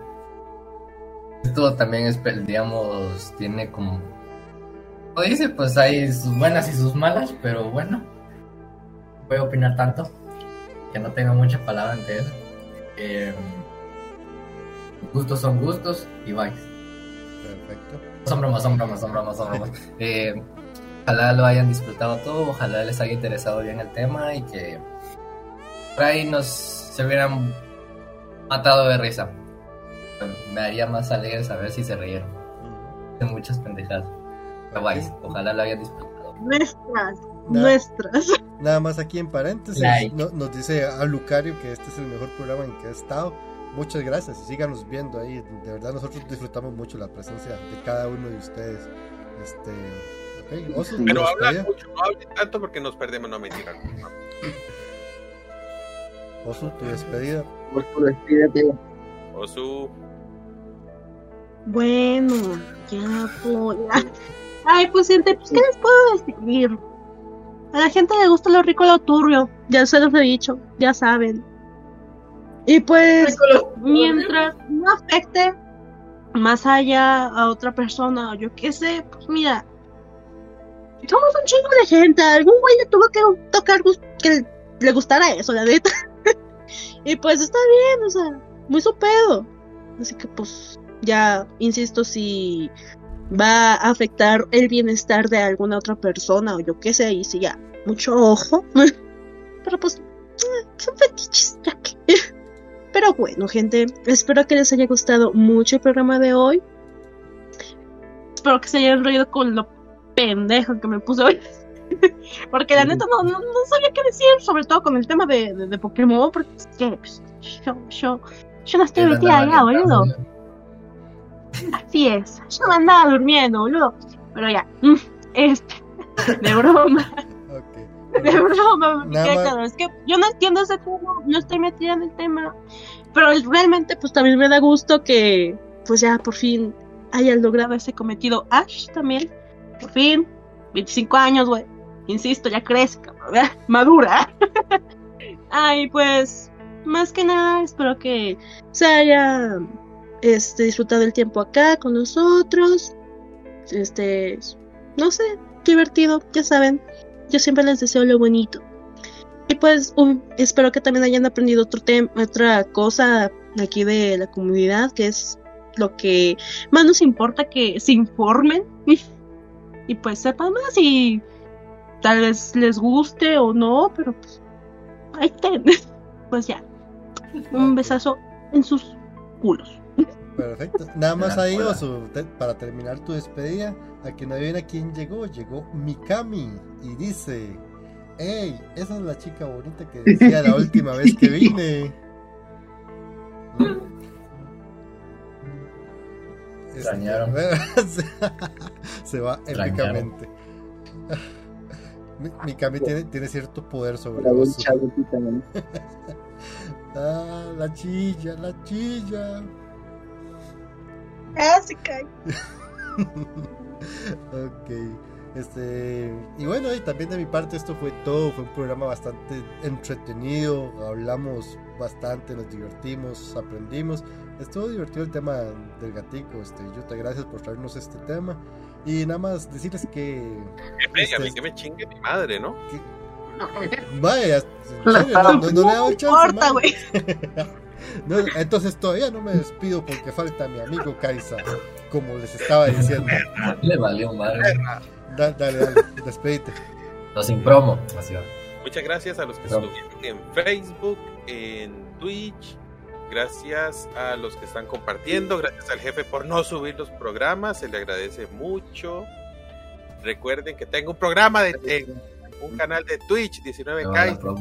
Esto también es, digamos, tiene como, como dice, pues hay sus buenas y sus malas, pero bueno, no puedo opinar tanto que no tenga mucha palabra ante eso. Eh, gustos son gustos y bye. Perfecto. Son bromas, son bromas, son bromas, son bromas. Eh, ojalá lo hayan disfrutado todo, ojalá les haya interesado bien el tema y que por ahí nos se hubieran matado de risa. me haría más alegre saber si se reyeron. De muchas pendejadas. Ojalá lo hayan disfrutado. Nuestras, nuestras. Nada más aquí en paréntesis, nos dice a Lucario que este es el mejor programa en que ha estado. Muchas gracias y síganos viendo ahí. De verdad nosotros disfrutamos mucho la presencia de cada uno de ustedes. Este, Pero habla mucho, no hable tanto porque nos perdemos, no mentira. Osu, tu despedida. Osu, despídete. Osu. Bueno, ya pues. Ay, pues gente, pues ¿qué les puedo decir? A la gente le gusta lo rico y lo turbio, ya se los he dicho, ya saben. Y pues, mientras no afecte más allá a otra persona, o yo qué sé, pues mira, somos un chingo de gente, algún güey le tuvo que tocar que le gustara eso, la neta. y pues está bien, o sea, muy su pedo. Así que pues, ya, insisto, si va a afectar el bienestar de alguna otra persona o yo qué sé, y si ya, mucho ojo. Pero pues, eh, son fetiches, ya que. Pero bueno, gente, espero que les haya gustado mucho el programa de hoy. Espero que se hayan reído con lo pendejo que me puse hoy. porque la neta no, no, sabía qué decir, sobre todo con el tema de, de, Pokémon, porque es que pues, yo, yo, yo no estoy metida allá, boludo. Así es, yo me andaba durmiendo, boludo. Pero ya, mm, este, de broma. De broma, es que yo no entiendo ese tema, no estoy metida en el tema. Pero realmente, pues también me da gusto que, pues ya por fin hayan logrado ese cometido. Ash también, por fin, 25 años, güey. Insisto, ya crezca, madura. Ay, pues, más que nada, espero que se haya este, disfrutado el tiempo acá con nosotros. Este, no sé, divertido, ya saben. Yo siempre les deseo lo bonito. Y pues um, espero que también hayan aprendido otro tema, otra cosa aquí de la comunidad, que es lo que más nos importa que se informen y pues sepan más y tal vez les guste o no, pero pues ahí ten. Pues ya. Un besazo en sus culos. Perfecto. Nada más ahí, Osu, para terminar tu despedida, a que no a quién llegó, llegó Mikami y dice, hey, esa es la chica bonita que decía la última vez que vine. Extrañaron. se, va épicamente. Mikami tiene, tiene cierto poder sobre Osu. ah, la chilla, la chilla. Ah, se cae. ok. Este, y bueno, y también de mi parte esto fue todo, fue un programa bastante entretenido, hablamos bastante, nos divertimos, aprendimos. Estuvo divertido el tema del gatico, este, te gracias por traernos este tema. Y nada más decirles que. Este, a mí que me chingue mi madre, ¿no? vaya, no, no, le hago chance. entonces todavía no me despido porque falta mi amigo Kaisa, como les estaba diciendo. Le valió madre. Dale, dale, despedite. No sin promo. Muchas gracias a los que estuvieron en Facebook, en Twitch. Gracias a los que están compartiendo. Gracias al jefe por no subir los programas. Se le agradece mucho. Recuerden que tengo un programa de, un canal de Twitch, 19K.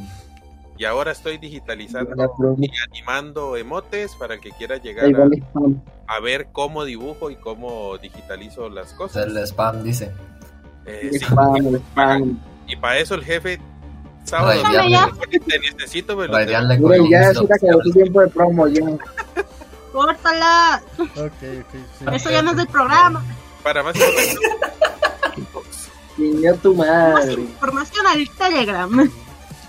Y ahora estoy digitalizando y animando emotes para el que quiera llegar a, ver cómo dibujo y cómo digitalizo las cosas. El spam dice. Eh, y para eso el jefe sábado te necesito, pero ya es que tiempo de promo ya. Córtala. Eso ya no es del programa. Para más información. tu madre. Más información al Telegram.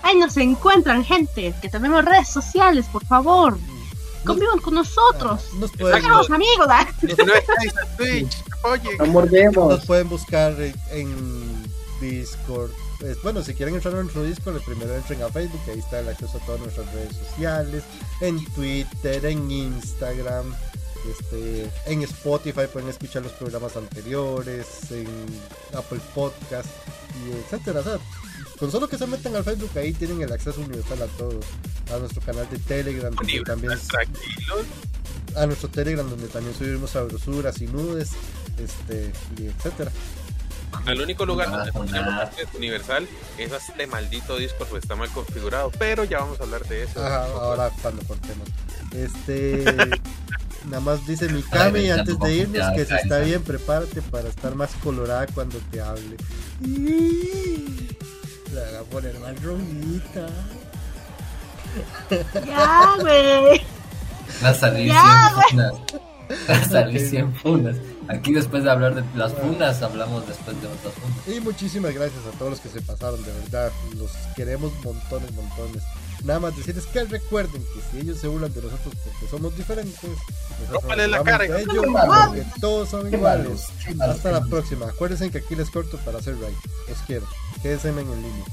Ahí nos encuentran, gente, que tenemos redes sociales, por favor. Convivan con nosotros. Nos pueden, amigos. ¿ah? No mordemos. Nos pueden buscar en Discord. Bueno, si quieren entrar a nuestro Discord, primero entren a Facebook, ahí está el acceso a todas nuestras redes sociales, en Twitter, en Instagram, este, en Spotify pueden escuchar los programas anteriores, en Apple Podcast, y etcétera. Con solo que se metan al Facebook, ahí tienen el acceso universal a todos. A nuestro canal de Telegram, también. Tranquilos. a nuestro Telegram donde también subimos sabrosuras y nudes, este, y etcétera. El único lugar donde tenemos universal es este maldito Discord pues está mal configurado, pero ya vamos a hablar de eso. ahora cuando cortemos. Este nada más dice mi Kami antes de irnos que si está bien, prepárate para estar más colorada cuando te hable. La voy a poner más rojita. Ya, güey. Va a salir 100 funas. Va a salir 100 funas. Aquí después de hablar de las funas, hablamos después de otras funas. Y muchísimas gracias a todos los que se pasaron, de verdad. Los queremos montones, montones. Nada más decirles que recuerden que si ellos se burlan de nosotros porque somos diferentes, nosotros la cara, ellos porque todos son iguales. Hasta la próxima. Acuérdense que aquí les corto para hacer right. Los quiero. Quédense en línea.